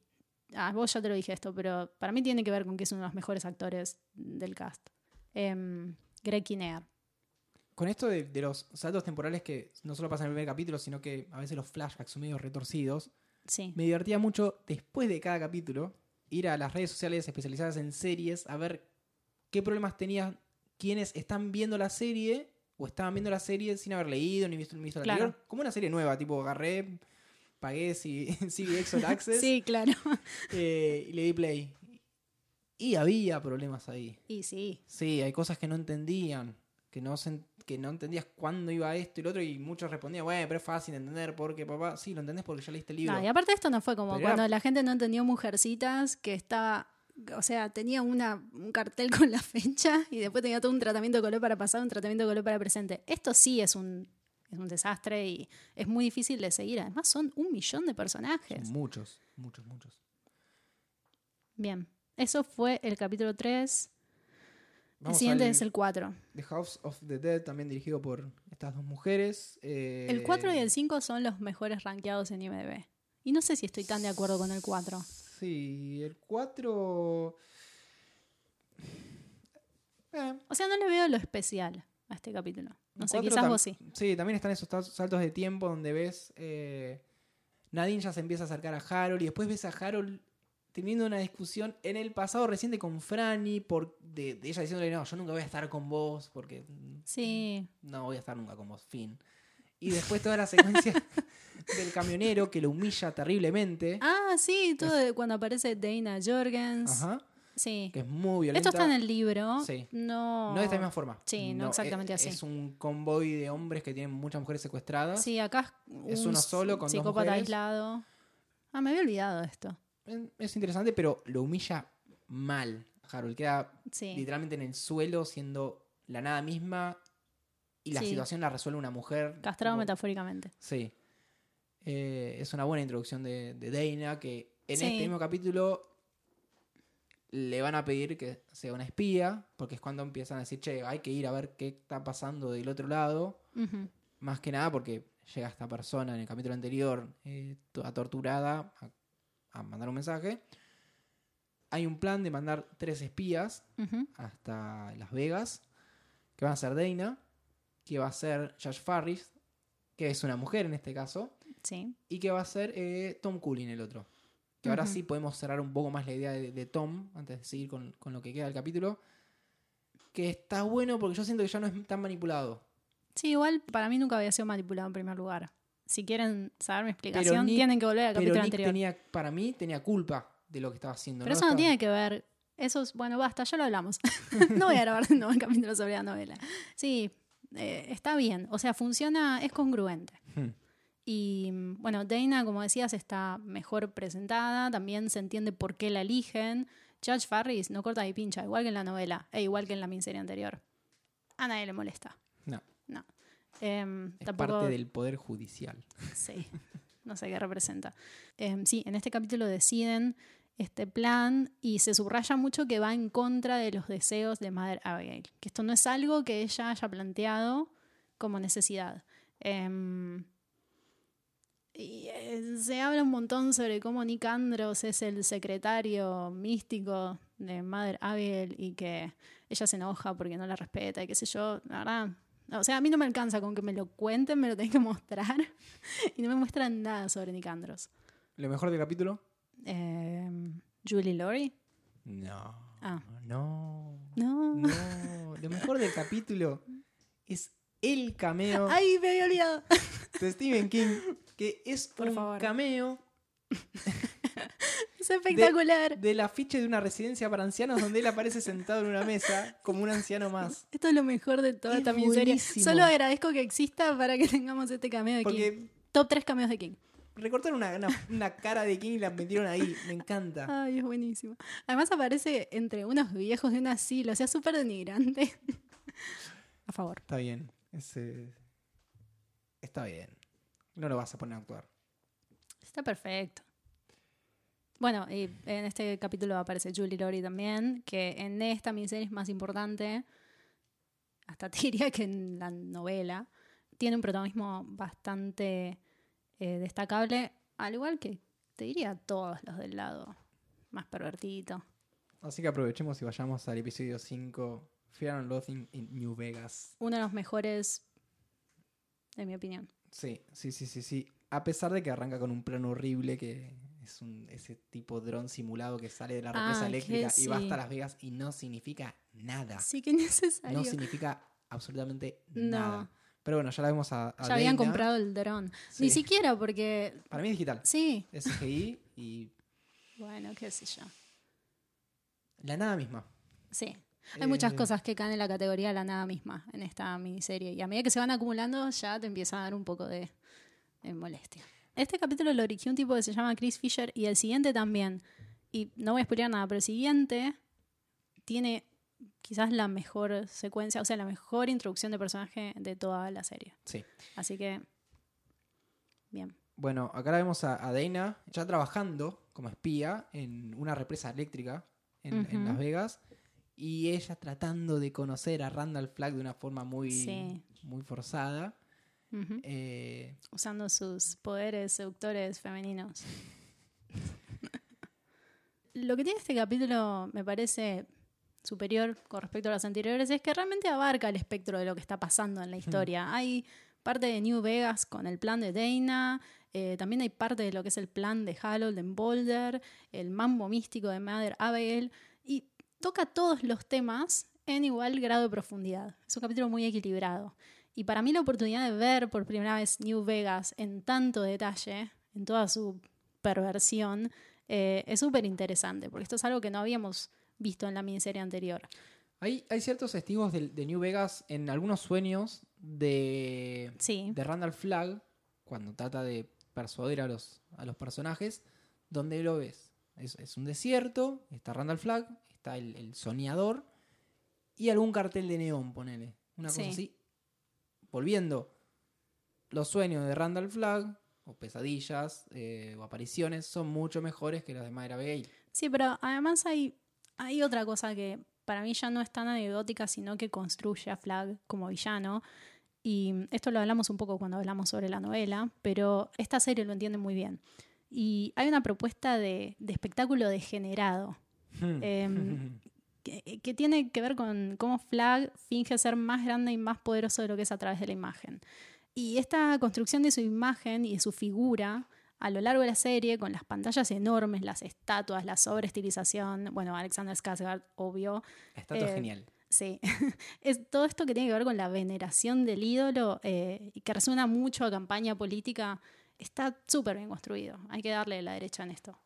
ah, vos ya te lo dije esto, pero para mí tiene que ver con que es uno de los mejores actores del cast. Em, Greg Kinnear. Con esto de, de los saltos temporales que no solo pasan en el primer capítulo, sino que a veces los flashbacks son medio retorcidos, Sí. me divertía mucho después de cada capítulo ir a las redes sociales especializadas en series a ver qué problemas tenían quienes están viendo la serie o estaban viendo la serie sin haber leído ni visto, ni visto la Claro. anterior. Como una serie nueva, tipo agarré, pagué si- CBX All Access Sí, claro. (laughs) eh, y le di play. Y había problemas ahí. Y sí. Sí, hay cosas que no entendían, que no, se que no entendías cuándo iba esto y lo otro, y muchos respondían, bueno, pero es fácil de entender porque, papá, sí, lo entendés porque ya leíste el libro. No, y aparte esto no fue como Pero cuando era- la gente no entendió Mujercitas, que estaba, o sea, tenía una, un cartel con la fecha y después tenía todo un tratamiento de color para pasado, un tratamiento de color para presente. Esto sí es un, es un desastre y es muy difícil de seguir. Además son un millón de personajes. Son muchos, muchos, muchos. Bien, eso fue el capítulo 3. El siguiente al es el 4. The House of the Dead, también dirigido por estas dos mujeres. eh, El 4 y el 5 son los mejores rankeados en IMDb. Y no sé si estoy tan de acuerdo con el 4. Sí, el 4... Eh, O sea, no le veo lo especial a este capítulo. No el sé, quizás vos sí. Sí, también están esos saltos de tiempo donde ves... Eh, Nadine ya se empieza a acercar a Harold y después ves a Harold teniendo una discusión en el pasado reciente con Franny por de, de ella diciéndole no, yo nunca voy a estar con vos porque Sí, no voy a estar nunca con vos, fin. Y después toda la secuencia (laughs) del camionero que lo humilla terriblemente. Ah, sí, todo cuando aparece Dana Jorgens. Ajá. Sí. Que es muy violenta. Esto está en el libro. Sí. No. No de esta misma forma. Sí, no exactamente es, así. Es un convoy de hombres que tienen muchas mujeres secuestradas. Sí, acá Es un uno solo con dos psicópata mujeres. aislado. Ah, me había olvidado esto. Es interesante, pero lo humilla mal. Harold queda Sí. literalmente en el suelo siendo la nada misma y la Sí. situación la resuelve una mujer. Castrado como- metafóricamente. Sí. Eh, es una buena introducción de, de Dana que en Sí. este mismo capítulo le van a pedir que sea una espía, porque es cuando empiezan a decir, che, hay que ir a ver qué está pasando del otro lado. Más que nada porque llega esta persona en el capítulo anterior, eh, toda torturada, a, a mandar un mensaje. Hay un plan de mandar tres espías hasta Las Vegas, que van a ser Dana, que va a ser Josh Farris, que es una mujer en este caso, Sí. y que va a ser eh, Tom Cullen el otro. Que ahora sí podemos cerrar un poco más la idea de, de Tom, antes de seguir con, con lo que queda del capítulo. Que está bueno porque yo siento que ya no es tan manipulado. Sí, igual para mí nunca había sido manipulado en primer lugar. Si quieren saber mi explicación, Nick- tienen que volver al Pero capítulo Nick anterior. tenía, para mí, tenía culpa de lo que estaba haciendo. Pero eso no Estaba- tiene que ver. Eso es, bueno, basta, ya lo hablamos. (laughs) no voy a grabar de nuevo el capítulo sobre la novela. Sí, eh, está bien. O sea, funciona, es congruente. Hmm. Y bueno, Dana, como decías, está mejor presentada. También se entiende por qué la eligen. Judge Farris no corta ni pincha, igual que en la novela, e igual que en la miniserie anterior. A nadie le molesta. No, No. Em, es tampoco, parte del poder judicial. Sí, no sé qué representa. Em, sí, en este capítulo deciden este plan y se subraya mucho que va en contra de los deseos de Mother Abigail, que esto no es algo que ella haya planteado como necesidad. Em, y eh, se habla un montón sobre cómo Nick Andros es el secretario místico de Mother Abigail y que ella se enoja porque no la respeta y qué sé yo. La verdad, o sea, a mí no me alcanza con que me lo cuenten, me lo tienen que (laughs) mostrar y no me muestran nada sobre Nick Andros. ¿Lo mejor del capítulo? Em, Julie Laurie. No. Ah. No. No. No. Lo mejor del capítulo es el cameo Ay, me había olvidado. de Stephen King, que es Por un favor. cameo (laughs) Es espectacular. del afiche de una residencia para ancianos donde él aparece sentado en una mesa como un anciano más. (laughs) Esto es lo mejor de toda Es esta miniserie. Solo agradezco que exista para que tengamos este cameo de King. Top 3 cameos de King. recortaron una, una- una cara de King y la metieron ahí. Me encanta. Ay, es buenísimo. Además aparece entre unos viejos de un asilo, o sea, súper denigrante. (laughs) A favor. Está bien. Ese- Está bien. No lo vas a poner a actuar. Está perfecto. Bueno, y en este capítulo aparece Julie Laurie también, que en esta miniserie es más importante, hasta te (laughs) diría que en la novela, tiene un protagonismo bastante eh, destacable, al igual que te diría todos los del lado más pervertito. Así que aprovechemos y vayamos al episodio 5, Fear and Loathing in New Vegas. Uno de los mejores, en mi opinión. Sí, sí, sí, sí, sí. A pesar de que arranca con un plano horrible que Es un, ese tipo dron simulado que sale de la represa Ah, eléctrica y va hasta Las Vegas y no significa nada. Sí, que necesario. No significa absolutamente No. nada. Pero bueno, ya la vemos a, a ya habían comprado el dron. Sí. Ni siquiera porque. Para mí es digital. Sí. Es CGI y Bueno, qué sé yo. la nada misma. Sí. Hay muchas Eh, cosas que caen en la categoría de la nada misma en esta miniserie. Y a medida que se van acumulando, ya te empieza a dar un poco de, de molestia. Este capítulo lo dirigió un tipo que se llama Chris Fisher y el siguiente también. Y no voy a spoilear nada, pero el siguiente tiene quizás la mejor secuencia, o sea, la mejor introducción de personaje de toda la serie. Sí. Así que, bien. Bueno, acá la vemos a, a Dana ya trabajando como espía en una represa eléctrica en, en. Las Vegas. Y ella tratando de conocer a Randall Flagg de una forma muy, Sí. muy forzada. Ujú. Eh, Usando sus poderes seductores femeninos. (laughs) Lo que tiene este capítulo me parece superior con respecto a los anteriores es que realmente abarca el espectro de lo que está pasando en la historia. Hay parte de New Vegas con el plan de Dana, eh, también hay parte de lo que es el plan de Harold en Boulder, el mambo místico de Mother Abigail, y toca todos los temas en igual grado de profundidad. Es un capítulo muy equilibrado. Y para mí la oportunidad de ver por primera vez New Vegas en tanto detalle, en toda su perversión, eh, es súper interesante, porque esto es algo que no habíamos visto en la miniserie anterior. hay, hay ciertos testigos de, de New Vegas en algunos sueños de, Sí, de Randall Flagg cuando trata de persuadir a los, a los personajes, donde lo ves. Es, es un desierto, está Randall Flagg, está el, el soñador y algún cartel de neón, ponele. Una cosa Sí. así. Volviendo, los sueños de Randall Flagg, o pesadillas, eh, o apariciones, son mucho mejores que las de Mayra Abigail. sí, pero además hay, hay otra cosa que para mí ya no es tan anecdótica, sino que construye a Flag como villano. Y esto lo hablamos un poco cuando hablamos sobre la novela, pero esta serie lo entiende muy bien. Y hay una propuesta de, de espectáculo degenerado. Em, (laughs) que, que tiene que ver con cómo Flag finge ser más grande y más poderoso de lo que es a través de la imagen. Y esta construcción de su imagen y de su figura a lo largo de la serie, con las pantallas enormes, las estatuas, la sobreestilización, bueno, Alexander Skarsgård, obvio, Está todo eh, genial. sí, (laughs) es todo esto que tiene que ver con la veneración del ídolo eh, y que resuena mucho a campaña política, está súper bien construido. Hay que darle la derecha en esto.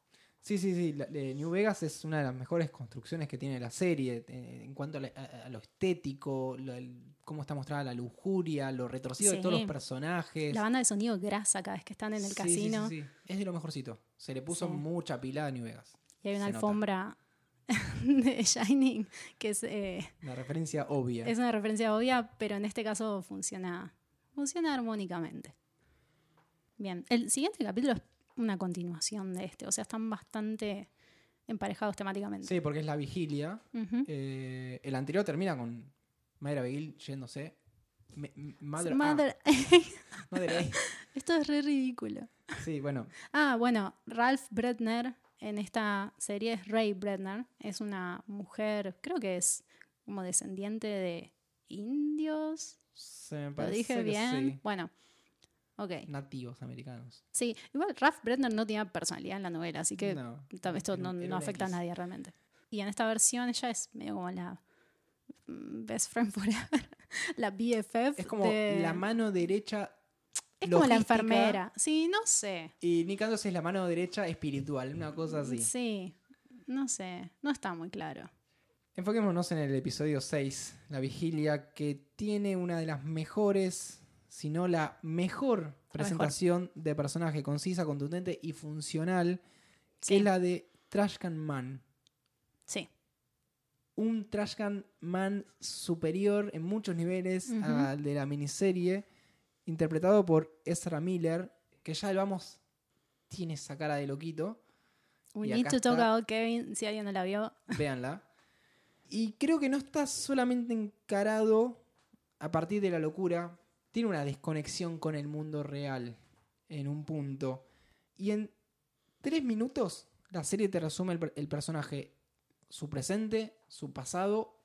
Sí, sí, sí. la- de New Vegas es una de las mejores construcciones que tiene la serie eh, en cuanto a, la- a- a lo estético, lo- el- cómo está mostrada la lujuria, lo retorcido de todos los personajes. La banda de sonido grasa cada vez que están en el Sí, casino. sí, sí. Es de lo mejorcito. Se le puso mucha pila a New Vegas. Y hay una Se nota. alfombra (laughs) de Shining que es, eh, La referencia obvia. es una referencia obvia, pero en este caso funciona, funciona armónicamente. Bien, el siguiente capítulo es una continuación de este, o sea, están bastante emparejados temáticamente. Sí, porque es la vigilia. Eh, el anterior termina con Mayra Beguil yéndose. Me- Mother, ah, Mother-. (laughs) (laughs) Esto es re ridículo. Sí, bueno. Ah, bueno, Ralph Bretner en esta serie es Ray Bretner. Es una mujer, creo que es como descendiente de indios. Se me ¿Lo parece dije que bien? sí. Bueno, Nativos americanos. Sí, igual Ralph Bretner no tenía personalidad en la novela, así que No, esto no, afecta a nadie realmente. Y en esta versión ella es medio como la mm, best friend (laughs) forever, la BFF. Es como de- la mano derecha. Es como la enfermera. Sí, no sé. Y Nick Andrews es la mano derecha espiritual, una cosa así. Sí, no sé. No está muy claro. Enfoquémonos en el episodio 6, La Vigilia, que tiene una de las mejores, si no la mejor presentación de personaje concisa, contundente y funcional, que es la de Trashcan Man. Sí. Un Trashcan Man superior en muchos niveles al de la miniserie, interpretado por Ezra Miller, que ya vamos, tiene esa cara de loquito. We need to talk about Kevin, si alguien no la vio. Véanla. Y creo que no está solamente encarado a partir de la locura. Tiene una desconexión con el mundo real en un punto. Y en tres minutos la serie te resume el, per- el personaje, su presente, su pasado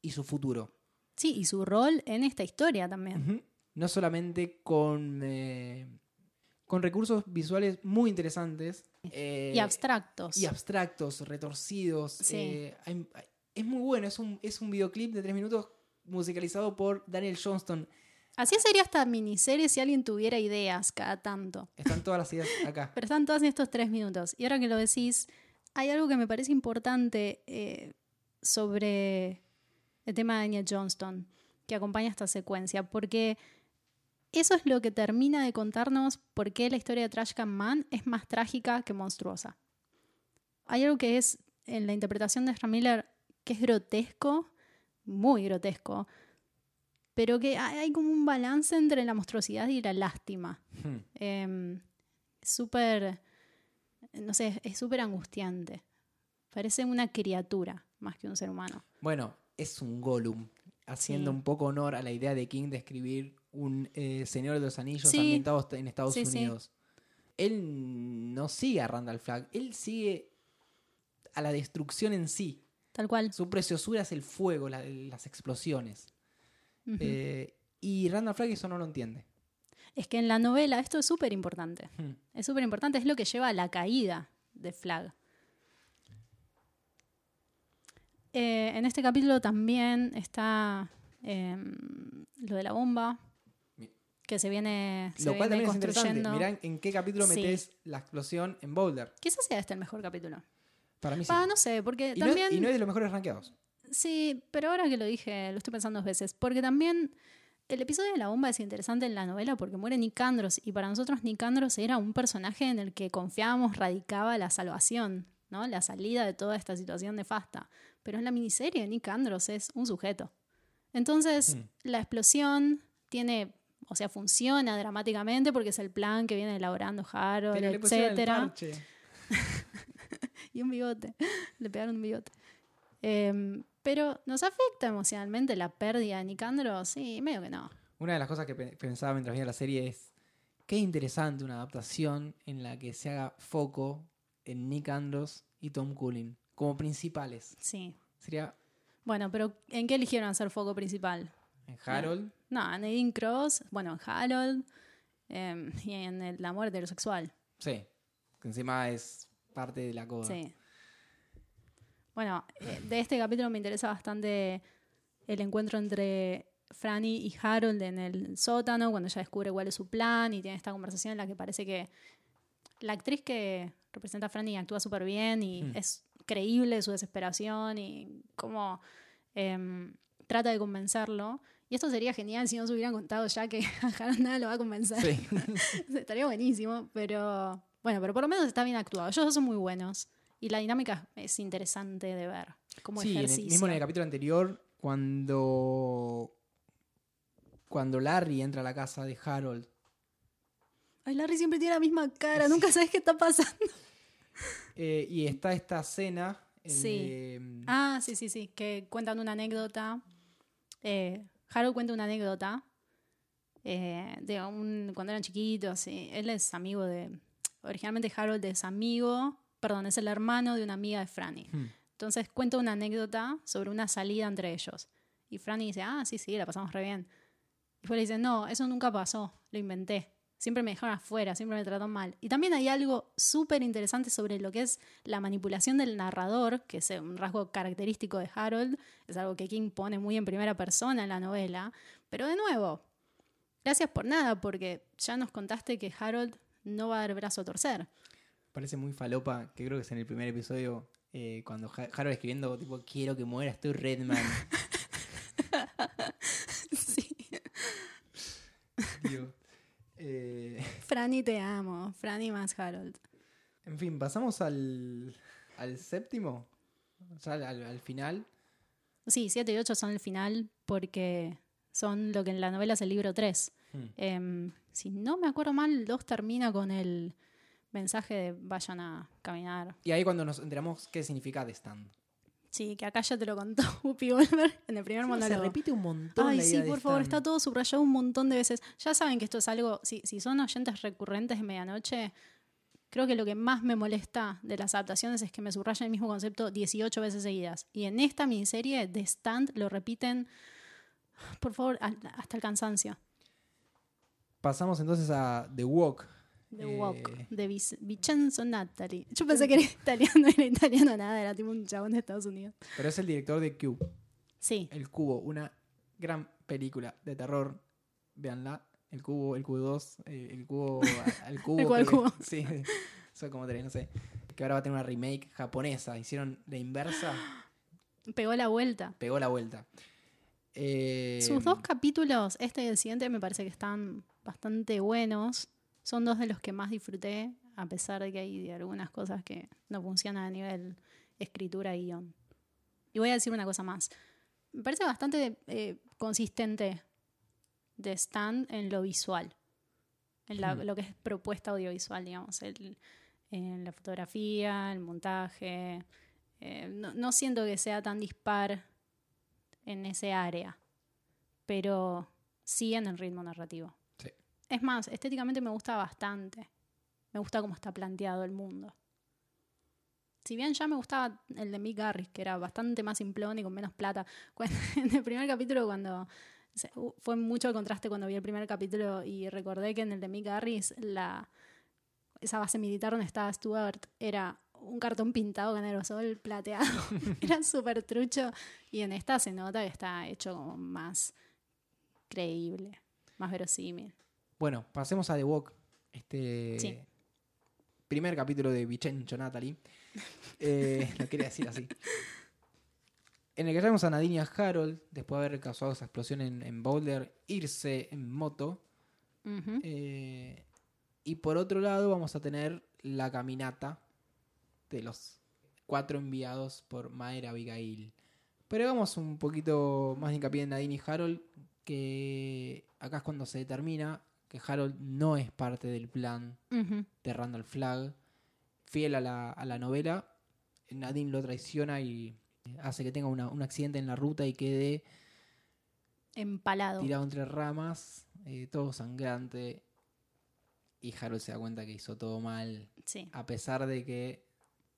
y su futuro. Sí, y su rol en esta historia también. No solamente con, eh, con recursos visuales muy interesantes. eh, y abstractos. y abstractos, retorcidos. Sí. eh, hay- hay- es muy bueno, es un, es un videoclip de tres minutos musicalizado por Daniel Johnston. Así sería esta miniserie si alguien tuviera ideas cada tanto. Están todas las ideas acá. Pero están todas en estos tres minutos. Y ahora que lo decís, hay algo que me parece importante eh, sobre el tema de Daniel Johnston, que acompaña esta secuencia, porque eso es lo que termina de contarnos por qué la historia de Trash Can Man es más trágica que monstruosa. Hay algo que es, en la interpretación de Ezra Miller, que es grotesco, muy grotesco, pero que hay como un balance entre la monstruosidad y la lástima Hmm. eh, súper, no sé, es súper angustiante. Parece una criatura más que un ser humano. Bueno, es un Gollum, haciendo Sí. un poco honor a la idea de King de escribir un eh, Señor de los Anillos Sí. ambientado en Estados sí. Unidos. Él no sigue a Randall Flagg, él sigue a la destrucción en sí. Tal cual. Su preciosura es el fuego, la- las explosiones. Eh, y Randall Flagg eso no lo entiende. es que en la novela esto es súper importante. Hmm. Es súper importante, es lo que lleva a la caída de Flag. Eh, en este capítulo también está em, lo de la bomba, que se viene, se Lo cual viene también es interesante. construyendo. Mirá en qué capítulo Sí. metes la explosión en Boulder. Quizás sea este el mejor capítulo. Para mí sí. Ah, no sé, porque y, no, es- también... y no es de los mejores rankeados. Sí, pero ahora que lo dije, lo estoy pensando dos veces. Porque también el episodio de la bomba es interesante en la novela porque muere Nick Andros. Y para nosotros Nick Andros era un personaje en el que confiábamos radicaba la salvación, ¿no? La salida de toda esta situación nefasta. Pero en la miniserie Nick Andros es un sujeto. Entonces, Mm. la explosión tiene, o sea, funciona dramáticamente porque es el plan que viene elaborando Harold, Pero le pusieron el etcétera (laughs) y un bigote. Le pegaron un bigote. Em, pero ¿nos afecta emocionalmente la pérdida de Nicandro? Sí, medio que no. Una de las cosas que pe- pensaba mientras veía la serie es qué interesante una adaptación en la que se haga foco en Nick Andros y Tom Cullen como principales. Sí. Sería Bueno, pero ¿en qué eligieron hacer foco principal? en Harold, No, en Nadine Cross, bueno, en Harold em, y en el amor heterosexual. sí, que encima es parte de la coda. Sí. Bueno, eh, de este capítulo me interesa bastante el encuentro entre Franny y Harold en el sótano, cuando ella descubre cuál es su plan y tiene esta conversación en la que parece que la actriz que representa a Franny actúa súper bien y Hmm. es creíble su desesperación y cómo em, trata de convencerlo. Y esto sería genial si no se hubieran contado ya que (laughs) a Harold nada lo va a convencer. Sí. (laughs) Estaría buenísimo, pero bueno, pero por lo menos está bien actuado. Ellos dos son muy buenos y la dinámica es interesante de ver como Sí, en el- ejercicio. mismo en el capítulo anterior, cuando, cuando Larry entra a la casa de Harold. Ay, Larry siempre tiene la misma cara, nunca sabes qué está pasando. (laughs) eh, y está esta escena. en Sí. de- Ah, sí, sí, sí, que cuentan una anécdota. Eh, Harold cuenta una anécdota eh, de un, cuando eran chiquitos. y él es amigo de. Originalmente Harold es amigo, perdón, es el hermano de una amiga de Franny. Hmm. Entonces cuenta una anécdota sobre una salida entre ellos. Y Franny dice, ah, sí, sí, la pasamos re bien. Y después le dice, no, eso nunca pasó, lo inventé. Siempre me dejaron afuera, siempre me trataron mal. Y también hay algo súper interesante sobre lo que es la manipulación del narrador, que es un rasgo característico de Harold, es algo que King pone muy en primera persona en la novela. Pero de nuevo, gracias por nada, porque ya nos contaste que Harold no va a dar brazo a torcer. Parece muy falopa, que creo que es en el primer episodio, eh, cuando Ha- Harold escribiendo, tipo, quiero que muera, estoy Redman. (laughs) sí. Digo, eh, (laughs) Franny te amo, Franny más Harold. en fin, pasamos al, al séptimo, ya al, al- al final. Sí, 7 y 8 son el final porque son lo que en la novela es el libro 3. Hmm. Em, si no me acuerdo mal, el 2 termina con el mensaje de vayan a caminar. Y ahí cuando nos enteramos qué significa The Stand. Sí, que acá ya te lo contó (laughs) Whoopi Goldberg en el primer Se monólogo. repite un montón. Ay, la sí, idea de por favor, está todo subrayado un montón de veces. Ya saben que esto es algo, si, si son oyentes recurrentes de medianoche, creo que lo que más me molesta de las adaptaciones es que me subrayan el mismo concepto 18 veces seguidas. Y en esta miniserie de Stand lo repiten, por favor, hasta el cansancio. Pasamos entonces a The Walk, The Eh, Walk, de Vic- Vincenzo Natali. Yo pensé que era italiano, no (laughs) era italiano nada, era tipo un chabón de Estados Unidos. Pero es el director de Cube. Sí, El Cubo, una gran película de terror. Véanla. El Cubo, el Cubo 2, eh, el Cubo a- (laughs) al Cubo. El Cubo al creo que- Cubo. (laughs) Sí, son como tres, no sé. Que ahora va a tener una remake japonesa. Hicieron la inversa, (gasps) pegó la vuelta. pegó la vuelta. Eh, Sus dos capítulos, este y el siguiente, me parece que están bastante buenos. Son dos de los que más disfruté, a pesar de que hay algunas cosas que no funcionan a nivel escritura y guion. Y voy a decir una cosa más. Me parece bastante eh, consistente de Stan en lo visual, en la- Hmm. lo que es propuesta audiovisual, digamos, el- en la fotografía, el montaje. Eh, no, no siento que sea tan dispar en ese área, pero sí en el ritmo narrativo. Es más, estéticamente me gusta bastante. Me gusta cómo está planteado el mundo. Si bien ya me gustaba el de Mick Garris, que era bastante más simplón y con menos plata. (laughs) En el primer capítulo, cuando fue mucho el contraste cuando vi el primer capítulo y recordé que en el de Mick Garris esa base militar donde estaba Stuart era un cartón pintado con aerosol plateado. (laughs) era súper trucho. Y en esta se nota que está hecho como más creíble, más verosímil. Bueno, pasemos a The Walk. Este Sí. primer capítulo de Vicencio Natalie. (laughs) Eh, lo quería decir así. En el que vemos a Nadine y a Harold, después de haber causado esa explosión en, en Boulder, irse en moto. Eh, y por otro lado vamos a tener la caminata de los cuatro enviados por Maera Abigail. Pero hagamos un poquito más de hincapié en Nadine y Harold, que acá es cuando se determina que Harold no es parte del plan Ujú. de Randall Flagg. Fiel a la, a la novela, Nadine lo traiciona y hace que tenga una- un accidente en la ruta y quede Empalado. tirado entre ramas, eh, todo sangrante. Y Harold se da cuenta que hizo todo mal, Sí. a pesar de que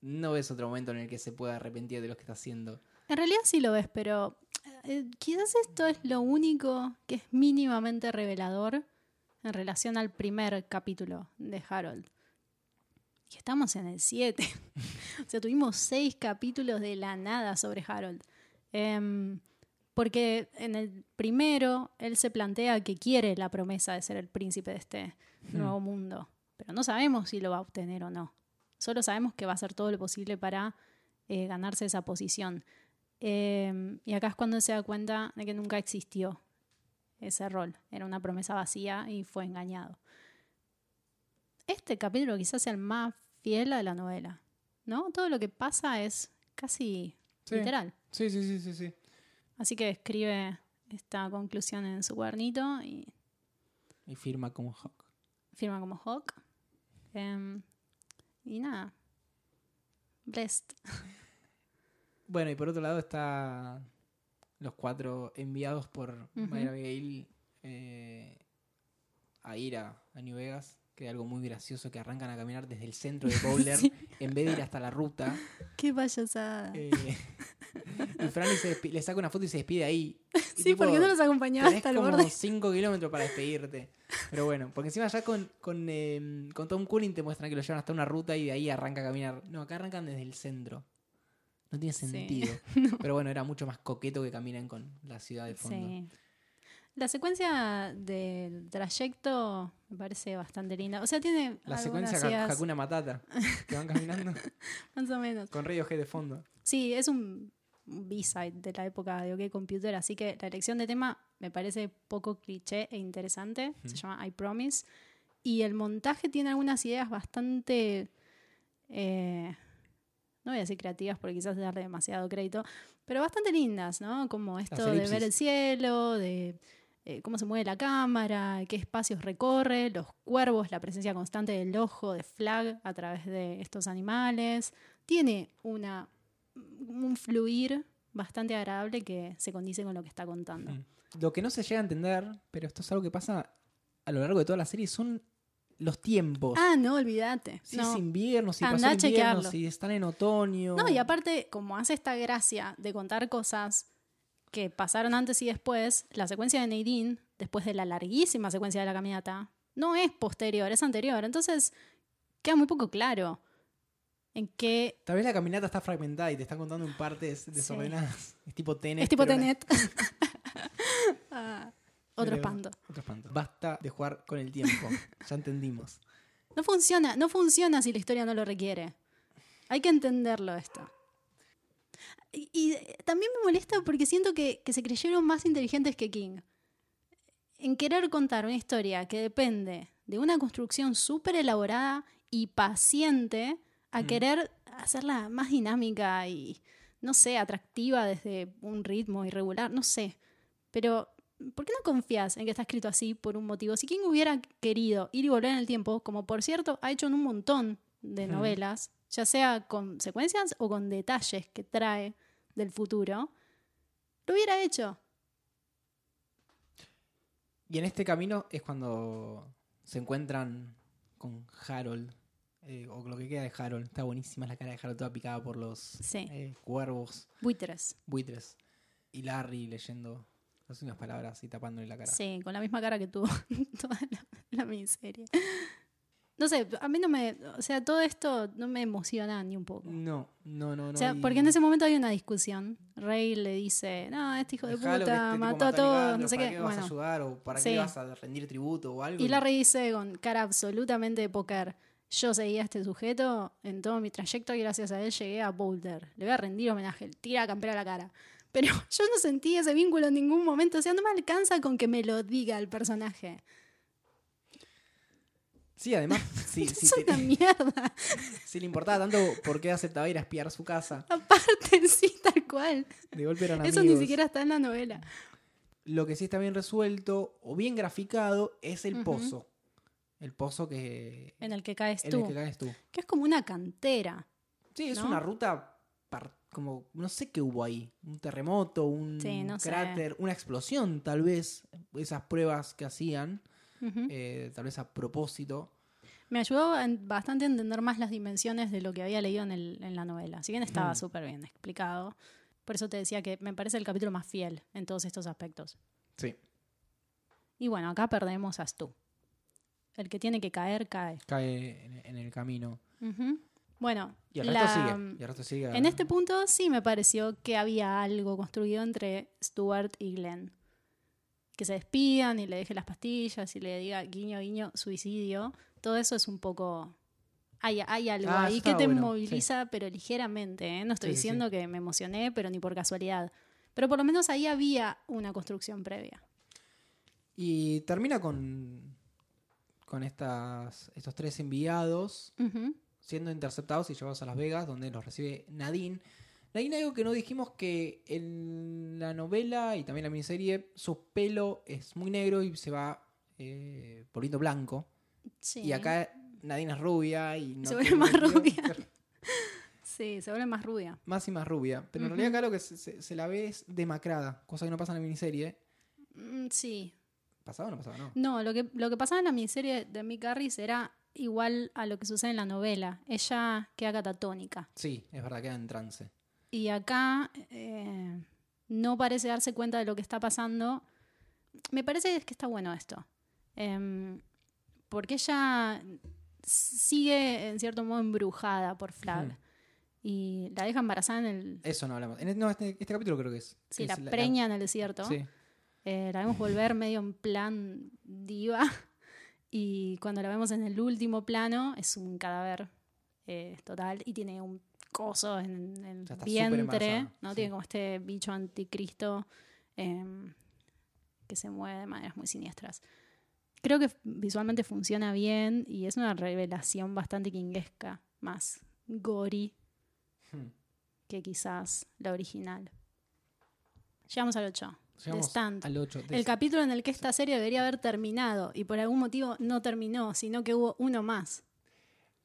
no ves otro momento en el que se pueda arrepentir de lo que está haciendo. En realidad sí lo ves, pero eh, quizás esto es lo único que es mínimamente revelador en relación al primer capítulo de Harold. Y estamos en el 7. (laughs) o sea, tuvimos seis capítulos de la nada sobre Harold. Em, porque en el primero él se plantea que quiere la promesa de ser el príncipe de este nuevo mundo. Pero no sabemos si lo va a obtener o no. Solo sabemos que va a hacer todo lo posible para eh, ganarse esa posición. Eh, y acá es cuando se da cuenta de que nunca existió ese rol. Era una promesa vacía y fue engañado. Este capítulo quizás sea el más fiel a la novela. ¿No? Todo lo que pasa es casi Sí. literal. Sí, sí, sí, sí, sí. Así que escribe esta conclusión en su cuadernito y Y firma como Hawk. firma como Hawk. Em, y nada. Blessed. Bueno, y por otro lado está los cuatro enviados por Ujú. Mayra Abigail eh, a ir a, a New Vegas. Que es algo muy gracioso que arrancan a caminar desde el centro de (laughs) Boulder Sí. en vez de ir hasta la ruta. (laughs) Qué payasada. Eh, y despi- le saca una foto y se despide ahí. (laughs) Sí, tipo, porque no los acompañaba hasta el como borde. 5 kilómetros para despedirte. Pero bueno, porque encima ya con, con, eh, con Tom Cooling te muestran que lo llevan hasta una ruta y de ahí arranca a caminar. No, acá arrancan desde el centro. No tiene Sí. sentido. (laughs) Pero bueno, era mucho más coqueto que caminen con la ciudad de fondo. Sí. La secuencia del trayecto me parece bastante linda. O sea, tiene La secuencia ideas, Hakuna Matata, que van (laughs) caminando más o menos. con Radiohead de fondo. Sí, es un un B-side de la época de OK Computer, así que la elección de tema me parece poco cliché e interesante. Se llama I Promise. Y el montaje tiene algunas ideas bastante. eh, no voy a decir creativas porque quizás darle demasiado crédito, pero bastante lindas, ¿no? Como esto de ver el cielo, de eh, cómo se mueve la cámara, qué espacios recorre, los cuervos, la presencia constante del ojo de Flag a través de estos animales. Tiene una, un fluir bastante agradable que se condice con lo que está contando. Mm. Lo que no se llega a entender, pero esto es algo que pasa a lo largo de toda la serie, son los tiempos. Ah, no, olvídate. si no. es invierno, si Andá pasó el invierno, chequearlo. si están en otoño. No, y aparte, como hace esta gracia de contar cosas que pasaron antes y después, la secuencia de Nadine, después de la larguísima secuencia de la caminata, No es posterior, es anterior. Entonces, queda muy poco claro en qué... Tal vez la caminata está fragmentada y te está contando en partes desordenadas. Es tipo Tenet. Es tipo Tenet. (laughs) (laughs) Ah, otro espanto. Otro espanto. Basta de jugar con el tiempo. (laughs) ya entendimos. No funciona, no funciona si la historia no lo requiere. Hay que entenderlo esto. Y, y también me molesta porque siento que, que se creyeron más inteligentes que King. En querer contar una historia que depende de una construcción súper elaborada y paciente, a Mm. querer hacerla más dinámica y, no sé, atractiva desde un ritmo irregular, no sé. Pero, ¿por qué no confías en que está escrito así por un motivo? Si King hubiera querido ir y volver en el tiempo, como por cierto ha hecho en un montón de novelas, ya sea con secuencias o con detalles que trae del futuro, lo hubiera hecho. Y en este camino es cuando se encuentran con Harold. eh, o lo que queda de Harold. Está buenísima la cara de Harold toda picada por los Sí. eh, cuervos, Buitres. buitres. Y Larry leyendo las unas palabras y tapándole la cara. Sí, con la misma cara que tuvo (laughs) toda la, la miniserie. No sé, a mí no me. O sea, todo esto no me emociona ni un poco. No, no, no, no. O sea, y- porque en ese momento hay una discusión. Rey le dice, no, este hijo de Dejalo puta este mató a todos, no sé ¿Para qué. qué vas a ayudar o para Sí. qué vas a rendir tributo o algo? Y Larry dice con cara absolutamente de póker, yo seguía a este sujeto en todo mi trayecto y gracias a él llegué a Boulder. Le voy a rendir homenaje, tira la campera a la cara. Pero (laughs) yo no sentí ese vínculo en ningún momento, o sea, no me alcanza con que me lo diga el personaje. Sí, además, sí, (laughs) sí, es te- una (laughs) mierda. si le importaba tanto por qué aceptaba ir a espiar su casa. Aparte, sí, tal cual. De golpe eran Eso ni siquiera está en la novela. Lo que sí está bien resuelto o bien graficado es el pozo. El pozo que, En el que caes en tú. el que caes tú. Que es como una cantera. Sí, es ¿No? una ruta par- como, no sé qué hubo ahí. Un terremoto, un Sí, no sé. cráter, una explosión tal vez. Esas pruebas que hacían, eh, tal vez a propósito. Me ayudó bastante a entender más las dimensiones de lo que había leído en, el- en la novela. Si bien estaba Mm. súper bien explicado. Por eso te decía que me parece el capítulo más fiel en todos estos aspectos. Sí. Y bueno, acá perdemos a Stu. El que tiene que caer, cae. Cae en, el camino. Bueno, Y el resto la- sigue. Y el resto sigue. en este punto sí me pareció que había algo construido entre Stuart y Glenn. Que se despidan y le deje las pastillas y le diga guiño, guiño, suicidio. Todo eso es un poco... Hay, hay algo Ah, ahí que te bueno, moviliza, pero ligeramente. ¿eh? No estoy Sí, sí, sí. diciendo que me emocioné, pero ni por casualidad. Pero por lo menos ahí había una construcción previa. Y termina con, con estas, estos tres enviados. Siendo interceptados y llevados a Las Vegas, donde los recibe Nadine. Nadine, algo que no dijimos que en la novela y también en la miniserie, su pelo es muy negro y se va eh, volviendo blanco. Sí. Y acá Nadine es rubia y no Se vuelve más rubia. (laughs) Sí, se vuelve más rubia. Más y más rubia. Pero en realidad acá lo que se, se- se la ve es demacrada, cosa que no pasa en la miniserie. Mm, Sí, ¿Pasaba o no pasaba? No. No, lo que, lo que pasaba en la miniserie de Mick Harris era igual a lo que sucede en la novela. Ella queda catatónica. Sí, es verdad, queda en trance. Y acá eh, no parece darse cuenta de lo que está pasando. Me parece que está bueno esto. Em, porque ella sigue, en cierto modo, embrujada por Flag. Y la deja embarazada en el... Eso no hablamos. En este, no, este, este capítulo creo que es. Sí, es la preña en el desierto. Sí. Eh, la vemos volver medio en plan diva. Y cuando la vemos en el último plano, es un cadáver eh, total y tiene un coso en, en el vientre. ¿no? sí. Tiene como este bicho anticristo em, que se mueve de maneras muy siniestras. Creo que visualmente funciona bien y es una revelación bastante kinguesca, más gory Hmm. que quizás la original. Llegamos al 8. Llegamos Stand. al 8. El capítulo en el que esta serie debería haber terminado y por algún motivo no terminó, sino que hubo uno más.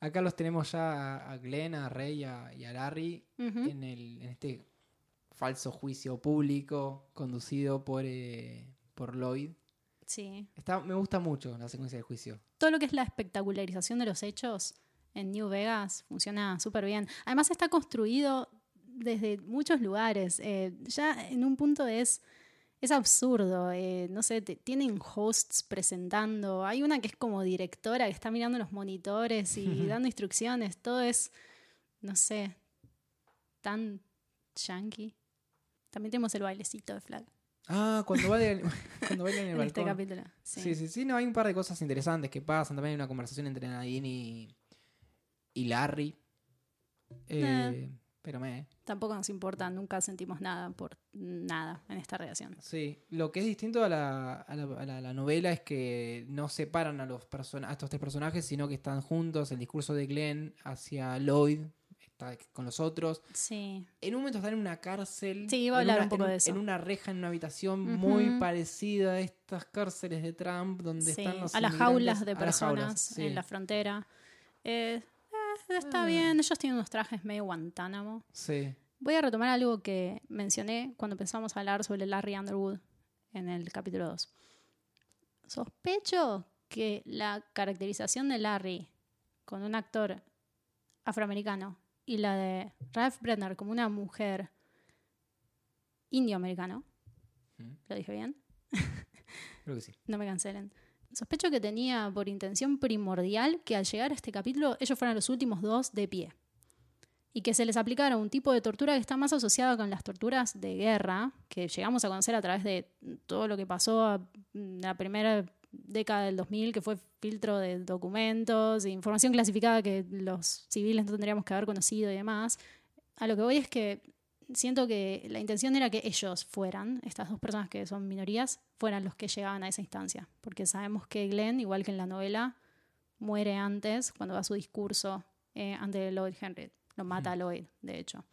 Acá los tenemos ya a- Glenn, a Rey y a, y a Larry en, el, en este falso juicio público conducido por, eh, por Lloyd. Sí. Está, me gusta mucho la secuencia de juicio. Todo lo que es la espectacularización de los hechos en New Vegas funciona súper bien. Además está construido desde muchos lugares. Eh, ya en un punto es es absurdo. eh, no sé, te- tienen hosts presentando. Hay una que es como directora que está mirando los monitores y (laughs) dando instrucciones. Todo es, no sé, tan yankee. También tenemos el bailecito de Flag Ah, cuando bailan, (laughs) cuando en el en este capítulo. Sí. Sí, sí, sí, no, hay un par de cosas interesantes que pasan. También hay una conversación entre Nadine y, y Larry. Eh, Pero me. Tampoco nos importa, nunca sentimos nada por nada en esta relación. Sí, lo que es distinto a la, a la, a la- a la novela es que no separan a, los person- a estos tres personajes, sino que están juntos. El discurso de Glenn hacia Lloyd está con los otros. Sí. En un momento están en una cárcel. Sí, iba a hablar una- un poco en de eso. En una reja, en una habitación muy parecida a estas cárceles de Trump, donde Sí, están los a las jaulas de a las jaulas, personas sí. en la frontera. Eh, está Ah. bien, ellos tienen unos trajes medio Guantánamo. Sí. Voy a retomar algo que mencioné cuando empezamos a hablar sobre Larry Underwood en el capítulo 2. Sospecho que la caracterización de Larry con un actor afroamericano y la de Ralph Brenner como una mujer indioamericano, Mm. ¿lo dije bien? Creo que sí. (laughs) No me cancelen. Sospecho que tenía por intención primordial que al llegar a este capítulo ellos fueran los últimos dos de pie. Y que se les aplicara un tipo de tortura que está más asociado con las torturas de guerra, que llegamos a conocer a través de todo lo que pasó en la primera década del 2000, que fue filtro de documentos, e información clasificada que los civiles no tendríamos que haber conocido y demás. A lo que voy es que siento que la intención era que ellos fueran, estas dos personas que son minorías, fueran los que llegaban a esa instancia. Porque sabemos que Glenn, igual que en la novela, muere antes cuando da su discurso eh, ante Lloyd Henry. Lo mata a Lloyd, de hecho.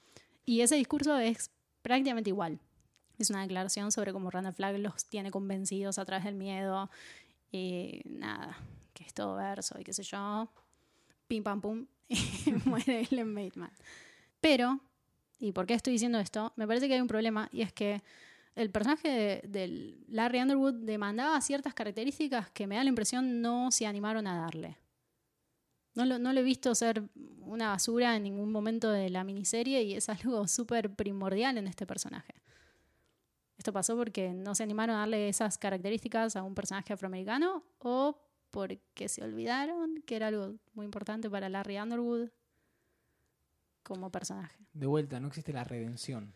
Y ese discurso es prácticamente igual. Es una declaración sobre cómo Randall Flagg los tiene convencidos a través del miedo. Y nada, que es todo verso y qué sé yo. Pim pam pum. (laughs) Y muere Glenn Bateman. Pero ¿Y por qué estoy diciendo esto? Me parece que hay un problema y es que el personaje de, Larry Underwood demandaba ciertas características que me da la impresión no se animaron a darle. No lo, no lo he visto ser una basura en ningún momento de la miniserie y es algo súper primordial en este personaje. ¿Esto pasó porque no se animaron a darle esas características a un personaje afroamericano o porque se olvidaron que era algo muy importante para Larry Underwood como personaje? De vuelta, no existe la redención.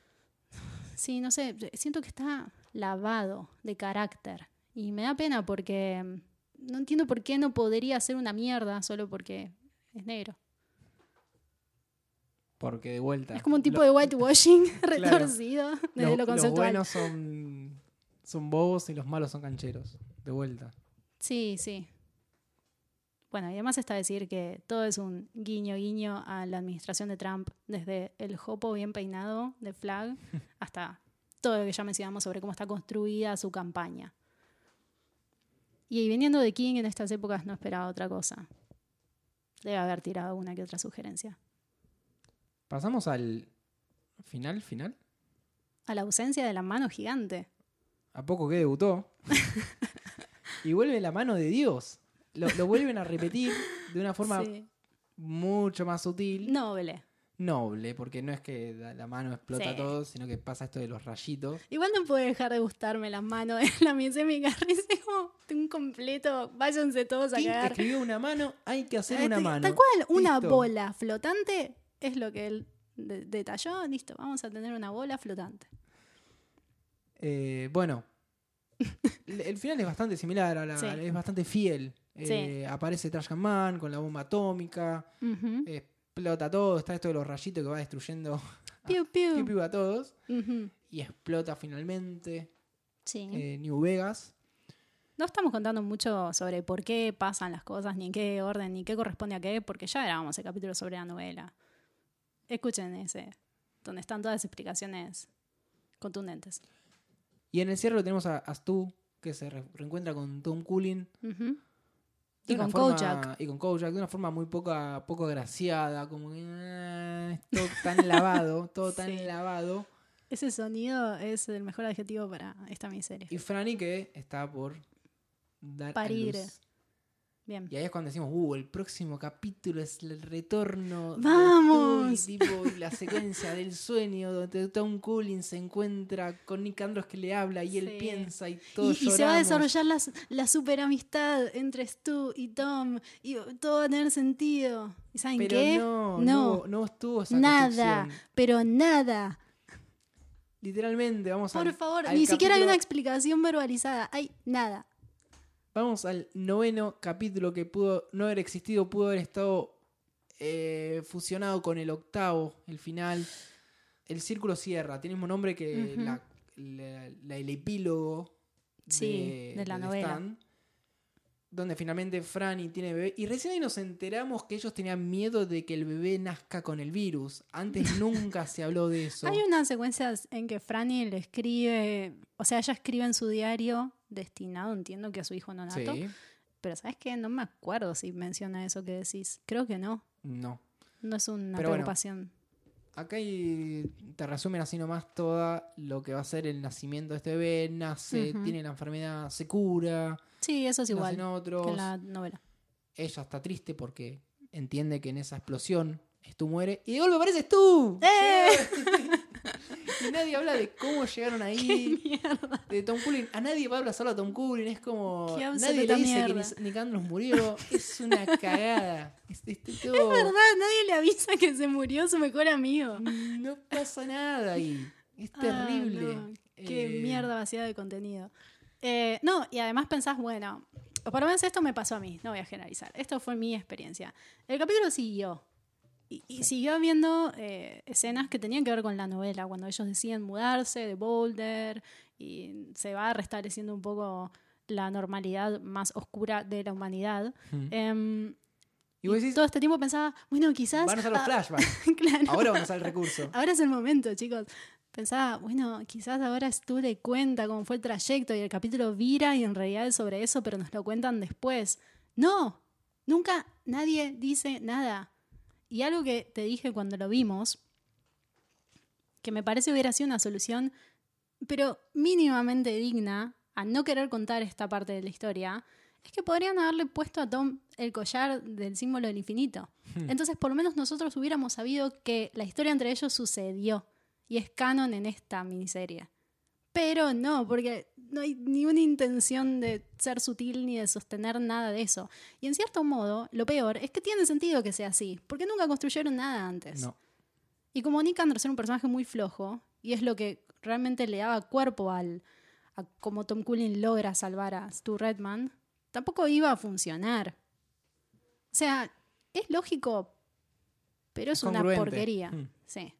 Sí, no sé, siento que está lavado de carácter. Y me da pena porque mm, no entiendo por qué no podría ser una mierda solo porque es negro. Porque de vuelta. Es como un tipo lo- de whitewashing (laughs) Claro. retorcido desde los, lo los conceptual. buenos son, son bobos y los malos son cancheros. De vuelta. Sí, sí. Bueno, y además está decir que todo es un guiño guiño a la administración de Trump, desde el jopo bien peinado de Flag (laughs) hasta todo lo que ya mencionamos sobre cómo está construida su campaña. Y viniendo de King en estas épocas no esperaba otra cosa. Debe haber tirado una que otra sugerencia. Pasamos al final, final. A la ausencia de la mano gigante. A poco que debutó. (laughs) y vuelve la mano de Dios. Lo, lo vuelven a repetir de una forma Sí. mucho más sutil. Noble. Noble, porque no es que la, mano explota Sí. todo, sino que pasa esto de los rayitos. Igual no puede dejar de gustarme las manos de (laughs) la misémica. Es como un completo. Váyanse todos a ¿Quién cagar. escribió una mano? Hay que hacer una Este, mano. Tal cual, una Listo. bola flotante es lo que él de- detalló. Listo, vamos a tener una bola flotante. Eh, bueno, (laughs) el, el final es bastante similar, a la, Sí. es bastante fiel. Eh, Aparece Trash Man con la bomba atómica, explota todo, está esto de los rayitos que va destruyendo (laughs) Piu, piu. a todos y explota finalmente Sí. eh, New Vegas. No estamos contando mucho sobre por qué pasan las cosas, ni en qué orden, ni qué corresponde a qué, porque ya grabamos el capítulo sobre la novela. Escuchen ese, donde están todas las explicaciones contundentes. Y en el cierre lo tenemos a, a Stu, que se re- reencuentra con Tom Cullen. Y con forma- Kojak. Y con Kojak, de una forma muy poca, poco agraciada, como que eh, todo tan lavado, (laughs) todo tan Sí. lavado. Ese sonido es el mejor adjetivo para esta miseria. Y Franny que está por dar a Parir. luz. Bien. Y ahí es cuando decimos, uh, el próximo capítulo es el retorno. de ¡Vamos! Stu", y, tipo, y la secuencia del sueño donde Tom Cullen se encuentra con Nick Andros que le habla y él piensa y Y, todos y se va a desarrollar la, la super amistad entre Stu y Tom. Y todo va a tener sentido. ¿Y saben Pero qué? no, No. no, no estuvo esa Nada. Pero nada. Literalmente, vamos Por al- favor, al ni siquiera hay una explicación verbalizada. Hay nada. Vamos al noveno capítulo que pudo no haber existido, pudo haber estado eh, fusionado con el octavo, el final. El círculo cierra, tiene el mismo nombre que la- la- la- el epílogo Sí, de la novela. Stan, donde finalmente Franny tiene bebé. Y recién ahí nos enteramos que ellos tenían miedo de que el bebé nazca con el virus. Antes (laughs) nunca se habló de eso. Hay unas secuencias en que Franny le escribe, o sea, ella escribe en su diario destinado, entiendo que a su hijo no nato, Sí, pero ¿sabes qué? No me acuerdo si menciona eso que decís. Creo que no. no. No es una Pero bueno. Acá hay- te resumen así nomás toda lo que va a ser el nacimiento de este bebé. Nace, tiene la enfermedad, se cura, Sí, eso es igual otros. que en la novela. Ella está triste porque entiende que en esa explosión Stu muere. Y de golpe apareces tú. ¡Eh! (laughs) y nadie habla de cómo llegaron ¡Qué ahí. De Tom Cullen. A nadie va a hablar solo a Tom Cullen. Es como. Nadie le dice mierda. que Andrews murió. Es una (laughs) cagada. Es, es todo- Es verdad, nadie le avisa que se murió su mejor amigo. No pasa nada ahí. Es Ah, terrible. no, Qué Eh, mierda vacía de contenido. Eh, no, y además pensás, bueno, o por lo menos esto me pasó a mí, no voy a generalizar. Esto fue mi experiencia. El capítulo siguió. Y, y siguió habiendo eh, escenas que tenían que ver con la novela, cuando ellos deciden mudarse de Boulder y se va restableciendo un poco la normalidad más oscura de la humanidad. Mm. Em, Y vos decís, todo este tiempo pensaba, bueno, quizás... van a usar los ah, flashbacks. (laughs) claro. Ahora van a usar el recurso. (laughs) Ahora es el momento, chicos. Pensaba, bueno, quizás ahora Stu le cuenta cómo fue el trayecto y el capítulo vira y en realidad es sobre eso, pero nos lo cuentan después. No, nunca nadie dice nada. Y algo que te dije cuando lo vimos, que me parece hubiera sido una solución, pero mínimamente digna a no querer contar esta parte de la historia, es que podrían haberle puesto a Tom el collar del símbolo del infinito. Entonces, por lo menos nosotros hubiéramos sabido que la historia entre ellos sucedió y es canon en esta miniserie. Pero no, porque no hay ni una intención de ser sutil ni de sostener nada de eso. Y en cierto modo, lo peor es que tiene sentido que sea así, porque nunca construyeron nada antes. No. Y como Nick Anderson era un personaje muy flojo, y es lo que realmente le daba cuerpo al a cómo Tom Cullen logra salvar a Stu Redman, tampoco iba a funcionar. O sea, es lógico, pero es una porquería. Mm. Sí.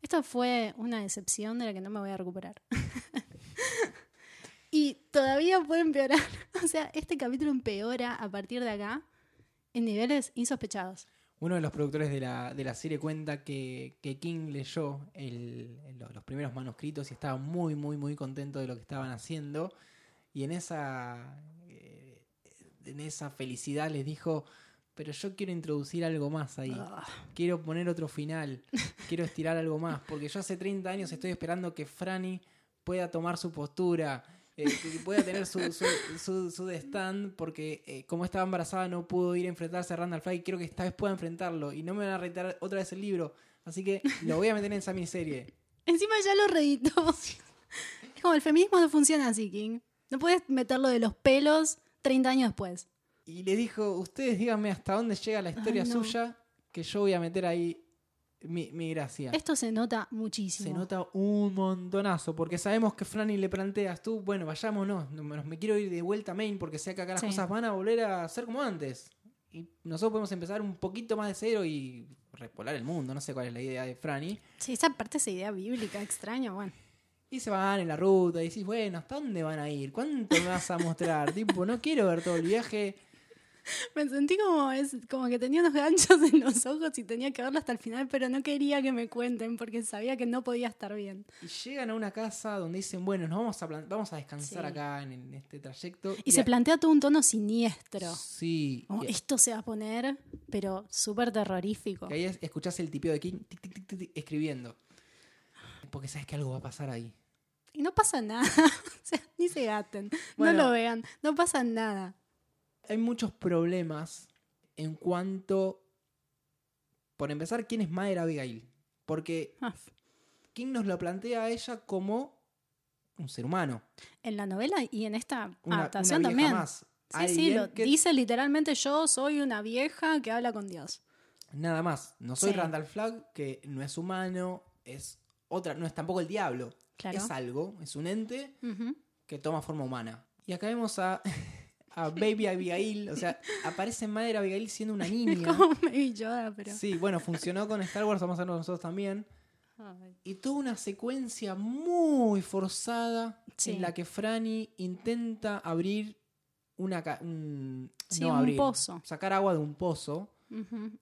Esto fue una decepción de la que no me voy a recuperar. (laughs) y todavía puede empeorar. (laughs) O sea, este capítulo empeora a partir de acá en niveles insospechados. Uno de los productores de la, de la serie cuenta que, que King leyó el- los primeros manuscritos y estaba muy, muy, muy contento de lo que estaban haciendo. Y en esa, eh, en esa felicidad les dijo, pero yo quiero introducir algo más ahí. Ah, Quiero poner otro final. Quiero estirar algo más. Porque yo hace 30 años estoy esperando que Franny pueda tomar su postura. Eh, que pueda tener su, su, su, su de stand. Porque eh, como estaba embarazada no pudo ir a enfrentarse a Randall Fly. Quiero que esta vez pueda enfrentarlo. Y no me van a reiterar otra vez el libro. Así que lo voy a meter en esa miniserie. (laughs) Encima ya lo reeditó. (laughs) Es como el feminismo no funciona así, King. No puedes meterlo de los pelos 30 años después. Y le dijo, ustedes díganme hasta dónde llega la historia Ay, no. suya. Que yo voy a meter ahí mi, mi gracia. Esto se nota muchísimo. Se nota un montonazo, porque sabemos que Franny le planteas tú, bueno, vayámonos, no, me, me quiero ir de vuelta a Maine porque sé que acá las Sí. cosas van a volver a ser como antes. Y nosotros podemos empezar un poquito más de cero y repolar el mundo, no sé cuál es la idea de Franny. Sí, esa parte, esa idea bíblica extraña, bueno. Y se van en la ruta y decís, bueno, ¿hasta dónde van a ir? ¿Cuánto me vas a mostrar? (laughs) tipo, no quiero ver todo el viaje. (laughs) Me sentí como, es, como que tenía unos (laughs) ganchos en los ojos y tenía que verlo hasta el final, pero no quería que me cuenten porque sabía que no podía estar bien. Y llegan a una casa donde dicen, bueno, nos vamos a, vamos a descansar Sí. acá en, en este trayecto. Y se plantea todo un tono siniestro. Sí. Como, esto se va a poner, pero súper terrorífico. Que ahí es- escuchás el tipeo de King tic, tic, tic, tic, tic, escribiendo. Porque sabes que algo va a pasar ahí. Y no pasa nada. (laughs) o sea, ni se gaten. Bueno. no lo vean. No pasa nada. Hay muchos problemas en cuanto, por empezar, quién es Mother Abigail. Porque Ah, King nos lo plantea a ella como un ser humano. En la novela y en esta Una, adaptación una también. más. Sí, sí, lo que- dice literalmente yo soy una vieja que habla con Dios. Nada más. No soy Sí. Randall Flagg, que no es humano, es otra, no es tampoco el diablo. Claro. Es algo, es un ente que toma forma humana. Y acá vemos a, a Baby Abigail, o sea, (laughs) aparece Madre Abigail siendo una niña. Como Baby Yoda, pero. Sí, bueno, funcionó con Star Wars, vamos a hacerlo nosotros también. Ay. Y toda una secuencia muy forzada Sí. en la que Franny intenta abrir una... un, Sí, no un abrir, pozo. Sacar agua de un pozo.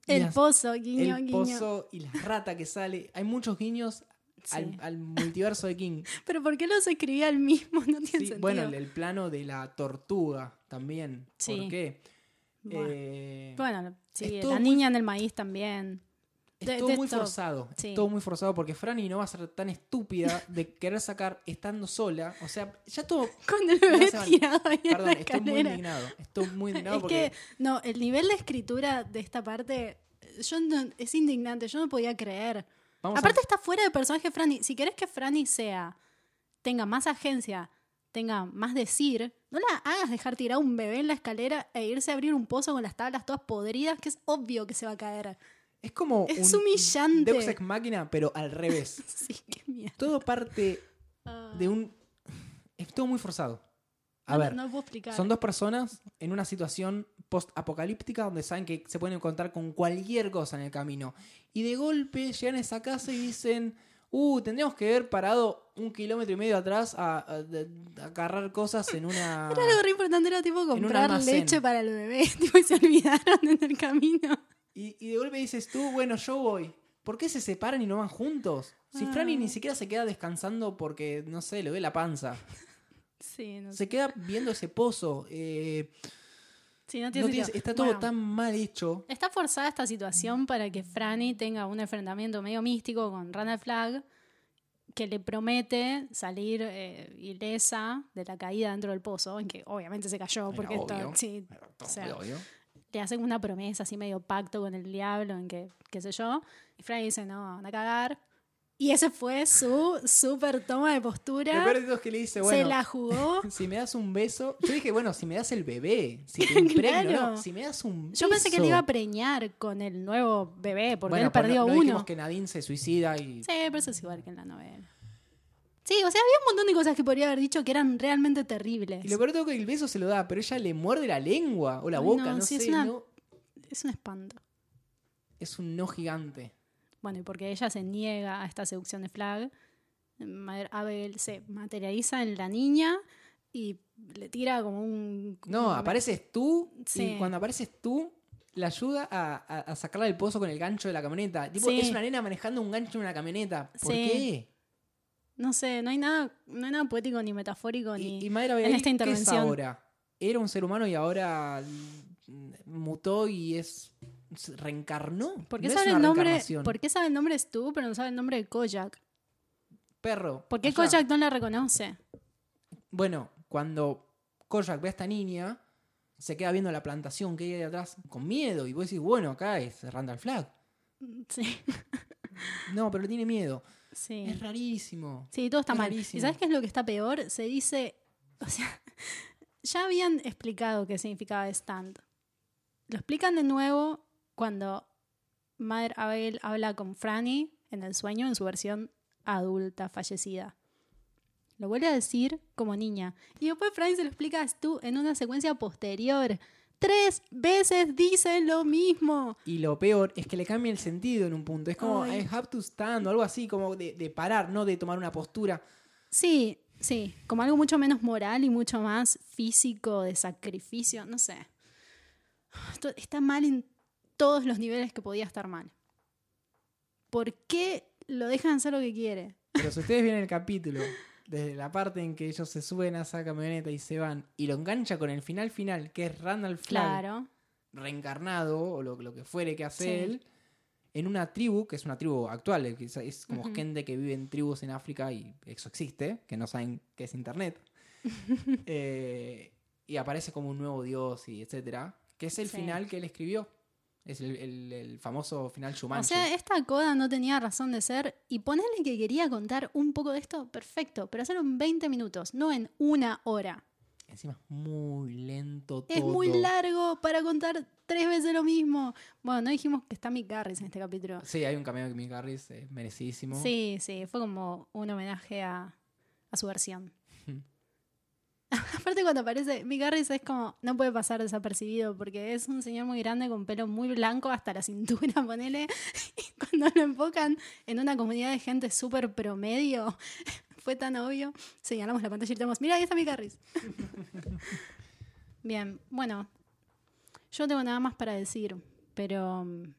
El las- pozo, guiño, el guiño. pozo y la rata que sale. Hay muchos guiños Sí. al, al multiverso de King. (laughs) Pero ¿por qué los escribía el mismo? (laughs) No tiene Sí, sentido. bueno, el, el plano de la tortuga también. Sí. ¿Por qué? Bueno. Eh, Bueno, sí, la muy- niña en el maíz también. es todo muy forzado. Es todo muy forzado porque Franny no va a ser tan estúpida de querer sacar estando sola. O sea, ya todo. (laughs) Tirado ahí en Perdón, la estoy muy indignado. Estoy muy indignado es porque. que, no, el nivel de escritura de esta parte yo no- es indignante. Yo no podía creer. Vamos a- Aparte está fuera de personaje Franny. Si querés que Franny sea, tenga más agencia, tenga más decir, no la hagas dejar tirar un bebé en la escalera e irse a abrir un pozo con las tablas todas podridas, que es obvio que se va a caer. es como. es un humillante. Deus Ex Máquina, pero al revés. (laughs) Sí, qué mierda. todo parte de un. Es todo muy forzado. A No, ver, no puedo explicar. son dos personas en una situación post-apocalíptica donde saben que se pueden encontrar con cualquier cosa en el camino. Y de golpe llegan a esa casa y dicen. Uh, tendríamos que haber parado un kilómetro y medio atrás a, a- agarrar cosas en una. (laughs) Era algo re importante, era tipo comprar leche para el bebé. (laughs) Tipo, y se olvidaron en el camino. Y, y de golpe dices tú, bueno, yo voy. ¿Por qué se separan y no van juntos? Si Franny Ah. ni siquiera se queda descansando porque, no sé, le ve la panza. (laughs) Sí, no sé. Se queda viendo ese pozo. eh, Sí, no no tiene tiene- sentido. está todo Bueno, tan mal hecho. Está forzada esta situación para que Franny tenga un enfrentamiento medio místico con Randall Flagg que le promete salir eh, ilesa de la caída dentro del pozo, en que obviamente se cayó Era porque esto, obvio. sí, Todo o sea, obvio. le hacen una promesa así medio pacto con el diablo en que, qué sé yo, y Franny dice, no, anda a cagar. Y ese fue su súper toma de Lo postura. peor de todo es que le dice, se bueno, la jugó. (laughs) si me das un beso. Yo dije, bueno, si me das el bebé, si te (laughs) impregno, Claro. no, si me das un beso. Yo pensé que le iba a preñar con el nuevo bebé, porque Bueno, él perdió no, no uno. que Nadine se suicida y. Sí, pero eso es igual que en la novela. Sí, o sea, había un montón de cosas que podría haber dicho que eran realmente terribles. Y lo peor de todo es que el beso se lo da, pero ella le muerde la lengua o la boca, no, no, sí, sé. es una- no- Es un espanto. es un no gigante. Bueno, y porque ella se niega a esta seducción de Flag, Abel se materializa en la niña y le tira como un... No, apareces tú Sí. y cuando apareces tú la ayuda a, a- a sacarla del pozo con el gancho de la camioneta. Tipo, Sí. es una nena manejando un gancho en una camioneta. ¿Por Sí. qué? No sé, no hay nada, no hay nada poético ni metafórico Y, ni... y Madre Abigail, esta ¿qué es intervención. ahora? Era un ser humano y ahora mm, mutó y es reencarnó. ¿Por qué, No sabe el nombre. ¿Por qué sabe el nombre Stu, pero no sabe el nombre de Kojak? Perro. ¿Por qué allá. Kojak no la reconoce? Bueno, cuando Kojak ve a esta niña, se queda viendo la plantación que hay ahí atrás con miedo. Y vos decís, bueno, acá es Randall Flagg. Sí, (laughs) No, pero tiene miedo. sí. Es rarísimo. Sí, todo está Es mal. rarísimo. ¿Y sabes qué es lo que está peor? Se dice, o sea, (laughs) ya habían explicado qué significaba stand. Lo explican de nuevo cuando Mother Abel habla con Franny en el sueño en su versión adulta, fallecida. Lo vuelve a decir como niña. Y después Franny se lo explica a Stu en una secuencia posterior. Tres veces dice lo mismo. Y lo peor es que le cambia el sentido en un punto. Es como, Ay. I have to stand o algo así, como de, de parar, no de tomar una postura. Sí, sí, como algo mucho menos moral y mucho más físico, de sacrificio, no sé. Esto está mal en todos los niveles que podía estar mal. ¿Por qué lo dejan hacer lo que quiere? Pero si ustedes ven el capítulo, desde la parte en que ellos se suben a esa camioneta y se van, y lo engancha con el final final, que es Randall Flagg Claro, reencarnado, o lo, lo que fuere que hace Sí. él, en una tribu, que es una tribu actual, es, como gente que vive en tribus en África y eso existe, que no saben qué es internet. (laughs) Eh, y aparece como un nuevo dios y etcétera, que es el Sí. final que él escribió. Es el, el- el famoso final O Shumanji. sea, esta coda no tenía razón de ser y ponerle que quería contar un poco de esto, perfecto, pero hacerlo en 20 minutos, no en una hora. Encima es muy lento todo. Es muy largo para contar tres veces lo mismo. Bueno, no dijimos que está Mick Garris en este capítulo. Sí, hay un cameo de Mick Harris, eh, merecidísimo. Sí, sí, fue como un homenaje a, a su versión. (laughs) Aparte cuando aparece Mick Garris es como, no puede pasar desapercibido porque es un señor muy grande con pelo muy blanco hasta la cintura, (laughs) ponele. Y cuando lo enfocan en una comunidad de gente súper promedio, (laughs) fue tan obvio. Señalamos la pantalla y gritamos, mira, ahí está Mick Garris. Bien, bueno, yo no tengo nada más para decir, pero... mm,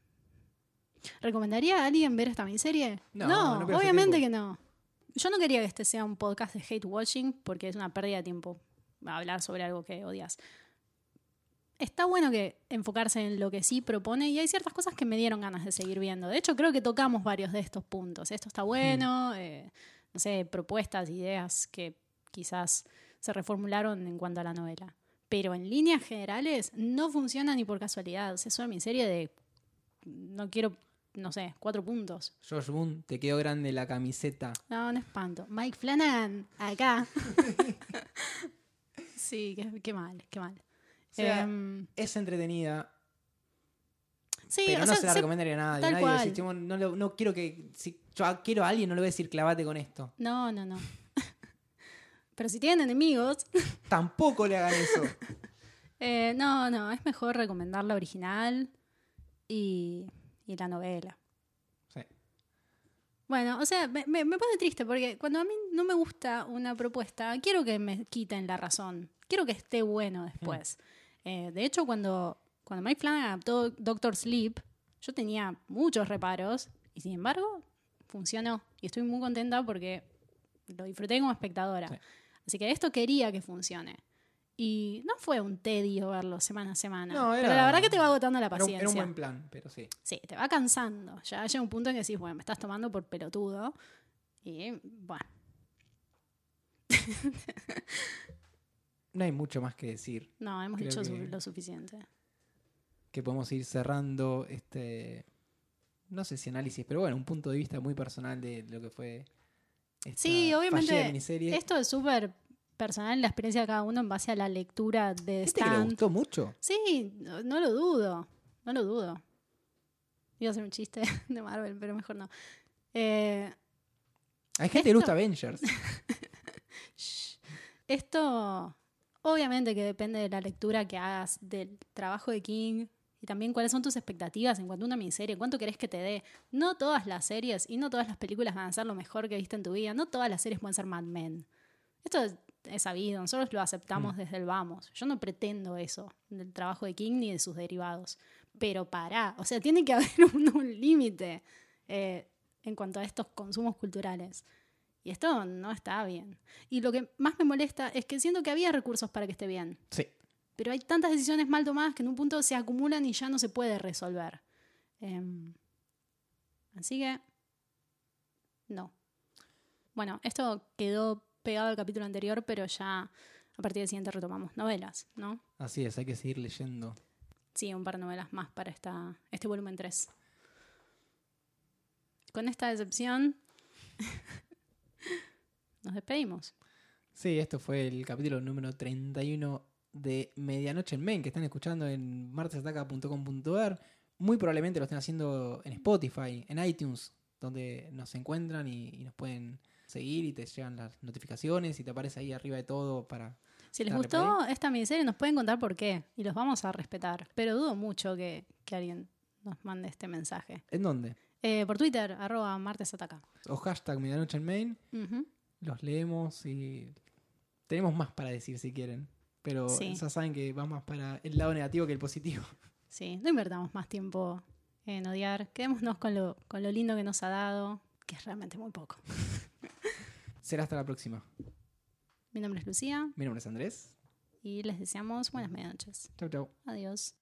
¿Recomendaría a alguien ver esta miniserie? No, obviamente que no. Yo no quería que este sea un podcast de hate watching porque es una pérdida de tiempo hablar sobre algo que odias. Está bueno que enfocarse en lo que sí propone y hay ciertas cosas que me dieron ganas de seguir viendo. De hecho, creo que tocamos varios de estos puntos. Esto está bueno, eh, no sé, propuestas, ideas que quizás se reformularon en cuanto a la novela. Pero en líneas generales no funciona ni por casualidad. O sea, es una miniserie de, no quiero, no sé, cuatro puntos. George Boone, te quedó grande la camiseta. No, no espanto. Mike Flanagan, acá. (laughs) sí, qué, qué mal, qué mal. O sea, Em, es entretenida, sí, pero no sea, se la se- recomendaría a nadie. tal nadie va a cual. decir, "Chimo, no, lo- no quiero que. Si yo quiero a alguien, no le voy a decir clavate con esto. No, no, no. (laughs) pero si tienen enemigos, (laughs) Tampoco le hagan eso. eh, no, no, es mejor recomendar la original y, y la novela. Sí. Bueno, o sea, me, me- me pone triste porque cuando a mí no me gusta una propuesta, quiero que me quiten la razón. Quiero que esté bueno después. Eh, de hecho, cuando, cuando Mike Flanagan adaptó Doctor Sleep, yo tenía muchos reparos y sin embargo funcionó. Y estoy muy contenta porque lo disfruté como espectadora. Sí. Así que esto quería que funcione. Y no fue un tedio verlo semana a semana. No, era- pero la verdad que te va agotando la Era un, paciencia. era un buen plan, pero sí. Sí, te va cansando. Ya llega un punto en que decís, bueno, me estás tomando por pelotudo. Y bueno, (laughs) No hay mucho más que decir. no, hemos Creo dicho que- lo suficiente. Que podemos ir cerrando este. No sé si análisis, pero bueno, un punto de vista muy personal de lo que fue. Esta Sí, obviamente, miniserie. Esto es súper personal, la experiencia de cada uno en base a la lectura de ¿Viste que le Stan. gustó mucho? Sí, no, no lo dudo. No lo dudo. Iba a hacer un chiste (laughs) de Marvel, pero mejor no. Eh, Hay gente que le gusta Avengers. (laughs) Esto, obviamente que depende de la lectura que hagas, del trabajo de King y también cuáles son tus expectativas en cuanto a una miniserie, cuánto querés que te dé. No todas las series y no todas las películas van a ser lo mejor que viste en tu vida. No todas las series pueden ser Mad Men. Esto es, sabido, nosotros lo aceptamos desde el vamos. Yo no pretendo eso del trabajo de King ni de sus derivados. Pero pará, o sea, tiene que (laughs) haber un, un límite eh, en cuanto a estos consumos culturales. Y esto no está bien. Y lo que más me molesta es que siento que había recursos para que esté bien. Sí. Pero hay tantas decisiones mal tomadas que en un punto se acumulan y ya no se puede resolver. Em, así que, no. Bueno, esto quedó pegado al capítulo anterior, pero ya a partir del siguiente retomamos novelas, ¿no? Así es, hay que seguir leyendo. Sí, un par de novelas más para esta, este volumen 3. Con esta decepción, (laughs) nos despedimos. Sí, esto fue el capítulo número 31 de Medianoche en Main, que están escuchando en martesataca.com.ar. Muy probablemente lo estén haciendo en Spotify, en iTunes, donde nos encuentran y, y nos pueden seguir y te llegan las notificaciones y te aparece ahí arriba de todo para... Si les gustó esta miniserie, nos pueden contar por qué y los vamos a respetar. Pero dudo mucho que, que alguien nos mande este mensaje. ¿En dónde? Eh, por Twitter, arroba martesataca. O hashtag Medianoche en Main. Los leemos y tenemos más para decir si quieren. Pero Sí. ya saben que va más para el lado negativo que el positivo. (laughs) Sí, no invertamos más tiempo en odiar. Quedémonos con lo, con lo lindo que nos ha dado, que es realmente muy poco. (laughs) Será hasta la próxima. Mi nombre es Lucía Mi nombre es Andrés. y les deseamos buenas medianoches. Chau, chau. Adiós.